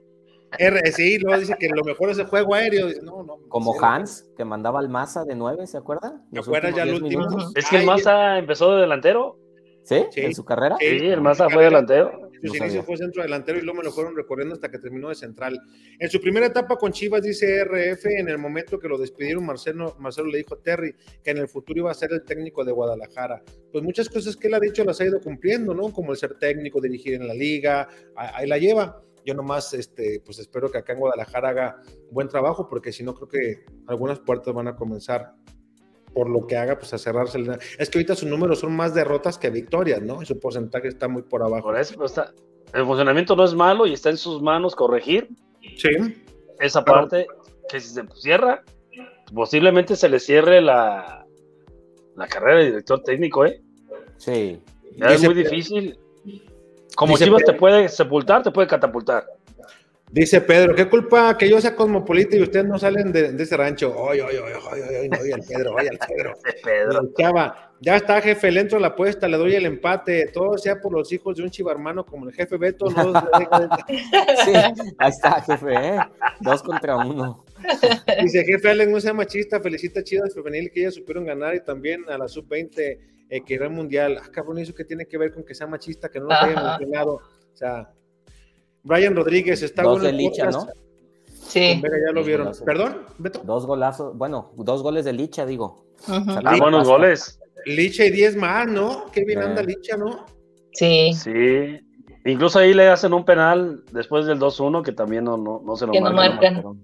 S1: R, sí, luego dice que lo mejor es el juego aéreo. Dice, no, no.
S5: Como Hans, que mandaba al Maza de 9, ¿se acuerdan?
S1: ¿Te acuerdas ya el
S5: últimos 10
S1: último?
S5: minutos.
S4: Es que el Maza empezó de delantero.
S5: ¿Sí?
S1: Sí.
S5: ¿En su carrera?
S1: Sí.
S4: Sí, el Maza fue delantero.
S1: Sus
S5: No
S1: inicios fue centro delantero y luego me lo fueron recorriendo hasta que terminó de central. En su primera etapa con Chivas, dice RF, en el momento que lo despidieron, Marcelo, Marcelo le dijo a Terry que en el futuro iba a ser el técnico de Guadalajara. Pues muchas cosas que él ha dicho las ha ido cumpliendo, ¿no? Como el ser técnico, dirigir en la liga, ahí la lleva. Yo nomás, este, pues espero que acá en Guadalajara haga buen trabajo, porque si no creo que algunas puertas van a comenzar por lo que haga, pues a cerrarse. Es que ahorita sus números son más derrotas que victorias, ¿no? Y su porcentaje está muy por abajo.
S4: Por eso pues, está. El funcionamiento no es malo y está en sus manos corregir
S1: Sí.
S4: esa
S1: Claro.
S4: parte que si se cierra, posiblemente se le cierre la, la carrera de director técnico, ¿eh?
S5: Sí.
S4: Ya es muy difícil. Como
S1: dice-
S4: Chivas te puede sepultar, te puede catapultar.
S1: Dice Pedro, ¿qué culpa que yo sea cosmopolita y ustedes no salen de, de ese rancho? Oye, oye, oye, oye, oye, oye, el Pedro, oye, el Pedro.
S4: Pedro.
S1: Chava, ya está, jefe, le entro a la apuesta, le doy el empate, todo sea por los hijos de un chivarmano como el jefe Beto. No,
S5: Sí, ahí está, jefe, ¿eh? Dos contra uno.
S1: Dice, jefe Allen, no sea machista, felicita a Chivas Femenil que ellas supieron ganar y también a la Sub-20 eh, que era el Mundial. Ah, cabrón, ¿eso qué tiene que ver con que sea machista, que no nos hayan mencionado? O sea, Brian Rodríguez, está
S5: Dos
S1: bueno
S5: de
S1: el
S5: Licha. ¿no?
S2: Sí.
S1: Vega ya lo vieron. ¿Perdón, Beto?
S5: Dos golazos, bueno, dos goles de Licha, digo.
S4: Ah, buenos goles.
S1: Licha y 10 más, ¿no? Qué bien
S5: Eh.
S1: anda Licha, ¿no?
S2: Sí.
S4: Sí. Incluso ahí le hacen un penal después del 2-1 que también no, no, no se lo
S2: Que no
S4: marcan.
S2: marcan.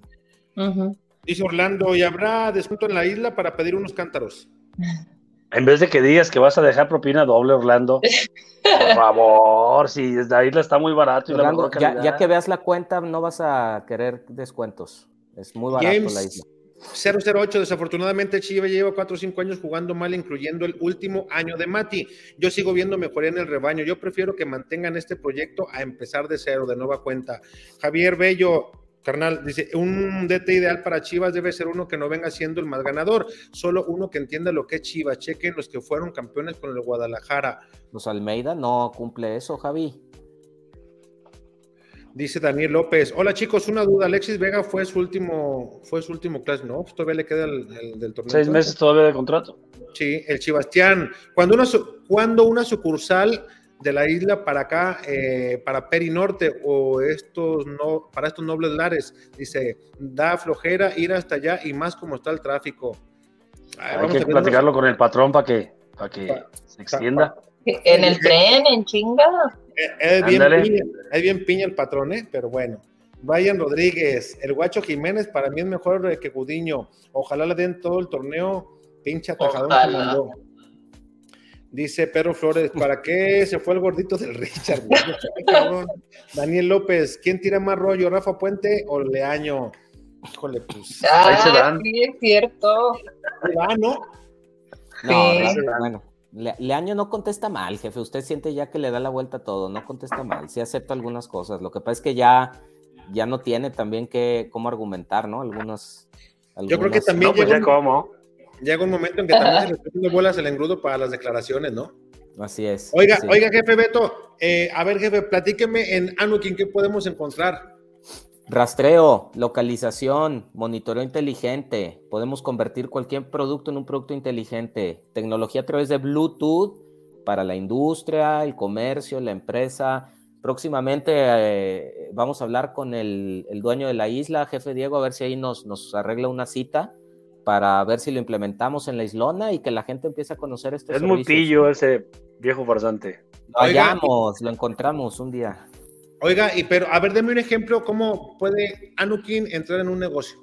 S2: Ujú.
S1: Dice Orlando, ¿y habrá descuento en la isla para pedir unos cántaros?
S4: En vez de que digas que vas a dejar propina doble, Orlando. Por favor, si desde ahí la está muy barato y la
S5: Orlando,
S4: mejor
S5: ya, ya que veas la cuenta, no vas a querer descuentos. Es muy barato
S1: James
S5: la isla.
S1: 008, desafortunadamente Chivas lleva 4 o 5 años jugando mal, incluyendo el último año de Mati. Yo sigo viendo mejoría en el rebaño. Yo prefiero que mantengan este proyecto a empezar de cero, de nueva cuenta. Javier Bello, carnal, dice, un DT ideal para Chivas debe ser uno que no venga siendo el más ganador, solo uno que entienda lo que es Chivas. Chequen los que fueron campeones con el Guadalajara.
S5: Pues Almeida no cumple eso, Javi.
S1: Dice Daniel López, hola chicos, una duda, Alexis Vega fue su último, fue su último clase, ¿no? Pues todavía le queda el, el del torneo.
S4: Seis meses todavía de contrato.
S1: Sí, el Chibastián. Cuando una, cuando una sucursal de la isla para acá, eh, para Peri Norte o estos no, para estos nobles lares, dice, da flojera ir hasta allá y más como está el tráfico. Ay,
S4: Hay
S1: vamos
S4: que platicarlo con el patrón para que, para que se extienda.
S2: En el tren, en chinga.
S1: Eh, Es bien, piña, es bien piña el patrón, ¿eh? Pero bueno. Brian Rodríguez, el guacho Jiménez para mí es mejor eh, que Gudiño. Ojalá le den todo el torneo, pinche atajadón que mandó. Dice Pedro Flores, ¿para qué se fue el gordito del Richard? Daniel López, ¿quién tira más rollo, Rafa Puente o Leaño? Híjole, pues.
S4: Ahí se
S2: Ah,
S4: dan.
S2: sí, es cierto.
S1: Ah, ¿no?
S5: No,
S2: Sí.
S5: Bueno, Le- Leaño no contesta mal, jefe. Usted siente ya que le da la vuelta a todo, no contesta mal. Sí acepta algunas cosas. Lo que pasa es que ya, ya no tiene también que cómo argumentar, ¿no? Algunas.
S1: Yo creo que también
S4: No, pues ya
S1: un,
S4: cómo.
S1: Llega un momento en que también se le está haciendo bolas el engrudo para las declaraciones, ¿no?
S5: Así es.
S1: Oiga,
S5: sí.
S1: oiga, jefe Beto, eh, a ver, jefe, platíqueme en Anukin qué podemos encontrar.
S5: Rastreo, localización, monitoreo inteligente. Podemos convertir cualquier producto en un producto inteligente. Tecnología a través de Bluetooth para la industria, el comercio, la empresa. Próximamente eh, vamos a hablar con el, el dueño de la isla, jefe Diego, a ver si ahí nos, nos arregla una cita para ver si lo implementamos en la islona y que la gente empiece a conocer estos
S4: Es pillo ese viejo farsante.
S5: Lo
S1: Oiga.
S5: hallamos, lo encontramos un día.
S1: Oiga, y pero, a ver, deme un ejemplo, ¿cómo puede Anukin entrar en un negocio?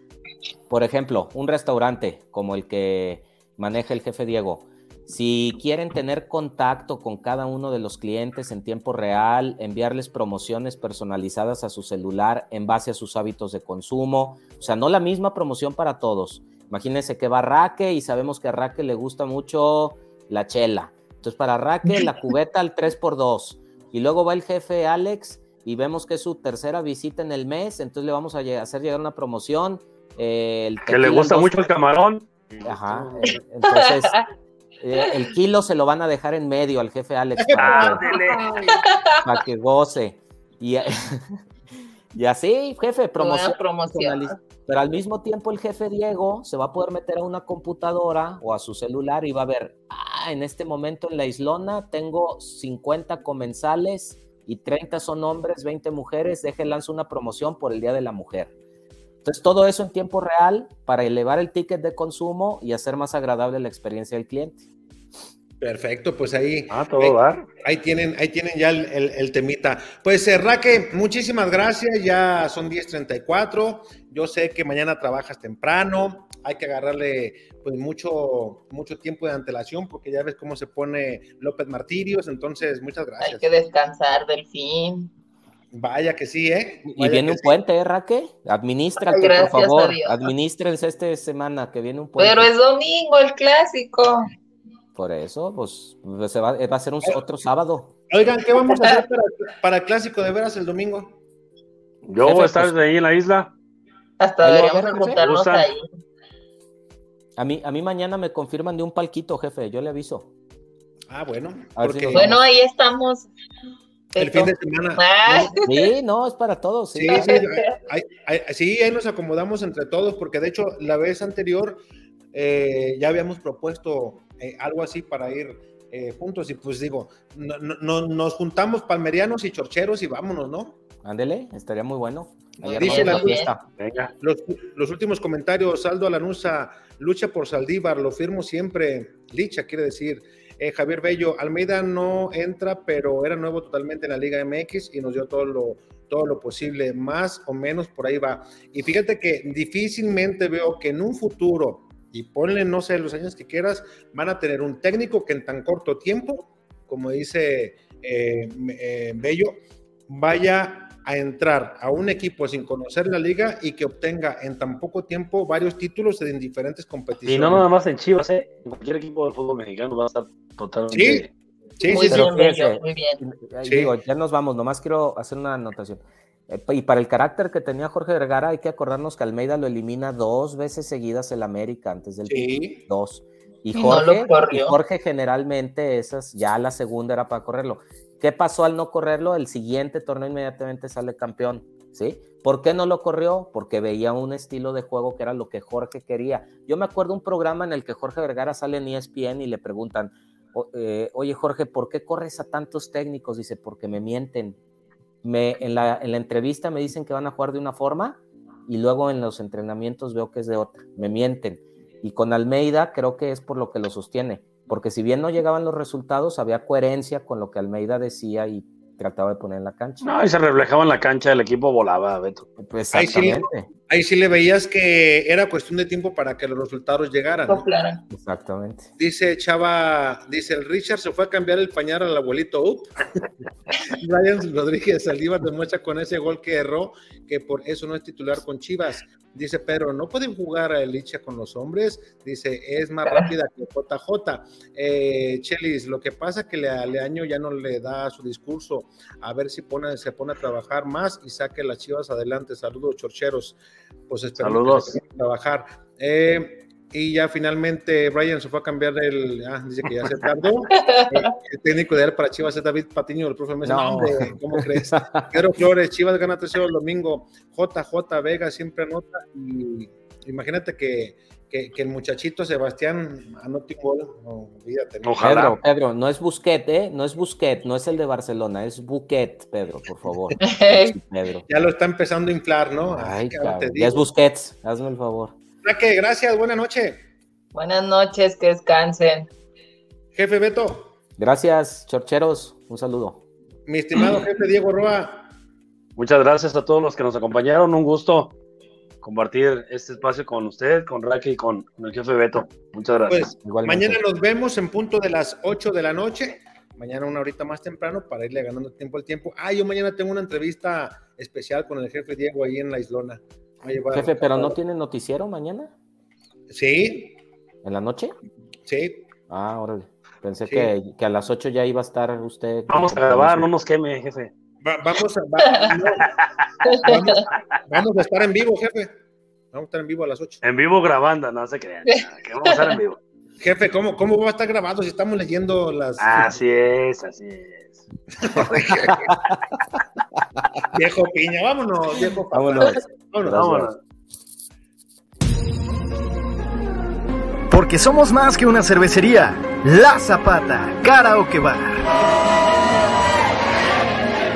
S5: Por ejemplo, un restaurante como el que maneja el jefe Diego. Si quieren tener contacto con cada uno de los clientes en tiempo real, enviarles promociones personalizadas a su celular en base a sus hábitos de consumo, o sea, no la misma promoción para todos. Imagínense que va Raque y sabemos que a Raque le gusta mucho la chela. Entonces, para Raque, la cubeta al 3x2. Y luego va el jefe Alex y vemos que es su tercera visita en el mes, entonces le vamos a hacer llegar una promoción. eh, el
S4: Que le gusta
S5: dos-
S4: mucho el camarón.
S5: Ajá, eh, entonces eh, el kilo se lo van a dejar en medio al jefe Alex para que, para que goce. Y, y así, jefe, promoción.
S2: Promoción.
S5: Pero al mismo tiempo el jefe Diego se va a poder meter a una computadora o a su celular y va a ver, ah, en este momento en la islona tengo 50 comensales y 30 son hombres, 20 mujeres, deje lanzo una promoción por el Día de la Mujer. Entonces todo eso en tiempo real para elevar el ticket de consumo y hacer más agradable la experiencia del cliente.
S1: Perfecto, pues ahí,
S4: Ah, todo dar.
S1: ahí tienen, ahí tienen ya el, el- el temita. Pues eh, Raque, muchísimas gracias, ya son 10.34, yo sé que mañana trabajas temprano, hay que agarrarle pues mucho, mucho tiempo de antelación porque ya ves cómo se pone López Martirios, entonces muchas
S2: Hay
S1: gracias.
S2: que descansar del fin.
S1: Vaya que sí, ¿eh?
S5: Y viene un
S1: sí.
S5: puente, ¿eh, Raque? Administrate,
S2: Gracias
S5: por
S2: a
S5: favor.
S2: Dios.
S5: Administrense esta semana que viene un puente.
S2: Pero es domingo el clásico.
S5: Por eso, pues pues, se va, va a ser un, otro sábado.
S1: Oigan, ¿qué vamos a hacer para, para el clásico de veras el domingo?
S4: Yo voy a estar desde ahí en la isla.
S2: Hasta deberíamos juntarnos ahí.
S5: A mí, a mí mañana me confirman de un palquito, jefe, yo le aviso.
S1: Ah, bueno.
S5: Si
S1: Porque
S2: Bueno, ahí estamos.
S1: el fin de semana.
S2: Ah,
S5: Sí, no, es para todos. Sí.
S1: Sí, sí, ahí, ahí- sí, ahí nos acomodamos entre todos, porque de hecho la vez anterior eh, ya habíamos propuesto eh, algo así para ir eh, juntos y pues digo, no- no- no- nos juntamos palmerianos y chorcheros y vámonos, ¿no?
S5: Ándele, estaría muy bueno. Ayer
S1: Dice la-
S5: fiesta.
S1: Los, los últimos comentarios, Saldo Alanusa, lucha por Saldívar, lo firmo siempre, Licha quiere decir. Eh, Javier Bello, Almeida no entra, pero era nuevo totalmente en la Liga MX y nos dio todo lo, todo lo posible, más o menos por ahí va. Y fíjate que difícilmente veo que en un futuro, y ponle, no sé, los años que quieras, van a tener un técnico que en tan corto tiempo, como dice eh, eh, Bello, vaya a entrar a un equipo sin conocer la liga y que obtenga en tan poco tiempo varios títulos en diferentes competiciones.
S4: Y no nada más en Chivas, ¿eh? En cualquier equipo del fútbol mexicano va a estar totalmente.
S1: Sí,
S2: muy
S1: sí, sí.
S2: bien, muy bien.
S5: Digo, ya nos vamos, nomás quiero hacer una anotación. Eh, Y para el carácter que tenía Jorge Vergara, hay que acordarnos que Almeida lo elimina dos veces seguidas el América antes del
S1: Sí.
S5: dos. Y
S2: Y no lo
S5: Jorge, y. Jorge generalmente esas, ya la segunda era para correrlo. ¿Qué pasó al no correrlo? El siguiente torneo inmediatamente sale campeón, ¿sí? ¿Por qué no lo corrió? Porque veía un estilo de juego que era lo que Jorge quería. Yo me acuerdo un programa en el que Jorge Vergara sale en ESPN y le preguntan, "O- eh, oye Jorge, ¿por qué corres a tantos técnicos? Dice, porque me mienten. Me, en, la, en la entrevista me dicen que van a jugar de una forma y luego en los entrenamientos veo que es de otra. Me mienten. Y con Almeida creo que es por lo que lo sostiene, porque si bien no llegaban los resultados, había coherencia con lo que Almeida decía y trataba de poner en la cancha.
S4: No, y se reflejaba en la cancha, el equipo volaba, Beto.
S5: Pues
S1: Ahí sí. Ahí sí le veías que era cuestión de tiempo para que los resultados llegaran. ¿no?
S2: Claro.
S5: exactamente.
S1: Dice Chava, dice el Richard se fue a cambiar el pañal al abuelito Up. Ryan Rodríguez Saldívar demuestra con ese gol que erró que por eso no es titular con Chivas. Dice Pedro, no pueden jugar a Licha con los hombres. Dice, es más rápida que JJ. Eh, Chelis, lo que pasa es que Le- Leaño ya no le da su discurso. A ver si pone, se pone a trabajar más y saque las Chivas adelante. Saludos, chorcheros. Pues esperemos
S4: Saludos.
S1: que trabajar. Eh, y ya finalmente Brian se fue a cambiar el. Ah, dice que ya se tardó. Eh, el técnico ideal para Chivas es David Patiño, el profe Mesa. No,
S5: No.
S1: hombre, ¿cómo crees? Pedro Flores, Chivas gana 3 el domingo. JJ Vega siempre anota. Y imagínate que, que, que el muchachito Sebastián anote un gol. No, olvídate. ¿no?
S4: Ojalá.
S5: Pedro, Pedro, no es Busquet, ¿eh? No es Busquet, no es el de Barcelona, es Buquet, Pedro, por favor. Pedro.
S1: Ya lo está empezando a inflar, ¿no?
S5: Ay,
S1: ¿qué te
S5: cabrón, ya es Busquets, hazme el favor.
S1: Raque, gracias, buena noche.
S2: Buenas noches, que descansen.
S1: Jefe Beto,
S5: Gracias, chorcheros, un saludo.
S1: mi estimado jefe Diego Roa.
S4: Muchas gracias a todos los que nos acompañaron. Un gusto compartir este espacio con usted, con Raque y con, el jefe Beto. Muchas gracias.
S1: Pues mañana nos vemos en punto de las 8 de la noche. Mañana una horita más temprano para irle ganando tiempo al tiempo. Ah, yo mañana tengo una entrevista especial con el jefe Diego ahí en la Islona.
S5: Jefe, pero no tiene noticiero mañana,
S1: Sí,
S5: en la noche.
S1: sí.
S5: Ah, órale. Pensé
S1: Sí.
S5: que, que a las 8 ya iba a estar usted.
S4: Vamos a grabar, no nos queme, jefe.
S1: Va- vamos, a, va- no, vamos, vamos a estar en vivo, jefe. Vamos a estar en vivo a las 8.
S4: En vivo grabando, no se crean. Que vamos a estar en vivo.
S1: Jefe, ¿cómo, ¿cómo va a estar grabado si estamos leyendo las...
S4: Así es, así es.
S1: Viejo piña, vámonos, viejo papá.
S5: Vámonos.
S1: Vámonos.
S4: Vámonos.
S11: Porque somos más que una cervecería. La Zapata, Karaoke Bar.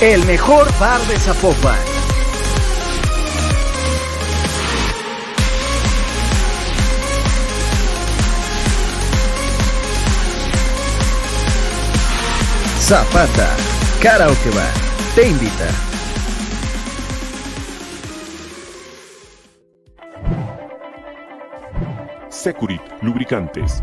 S11: El mejor bar de Zapopan. Zapata, Karaoke Bar, te invita.
S12: Securit Lubricantes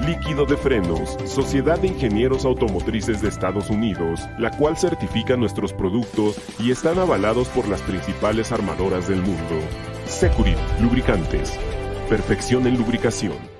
S12: Líquido de Frenos, Sociedad de Ingenieros Automotrices de Estados Unidos, la cual certifica nuestros productos y están avalados por las principales armadoras del mundo. Securit, lubricantes. Perfección en lubricación.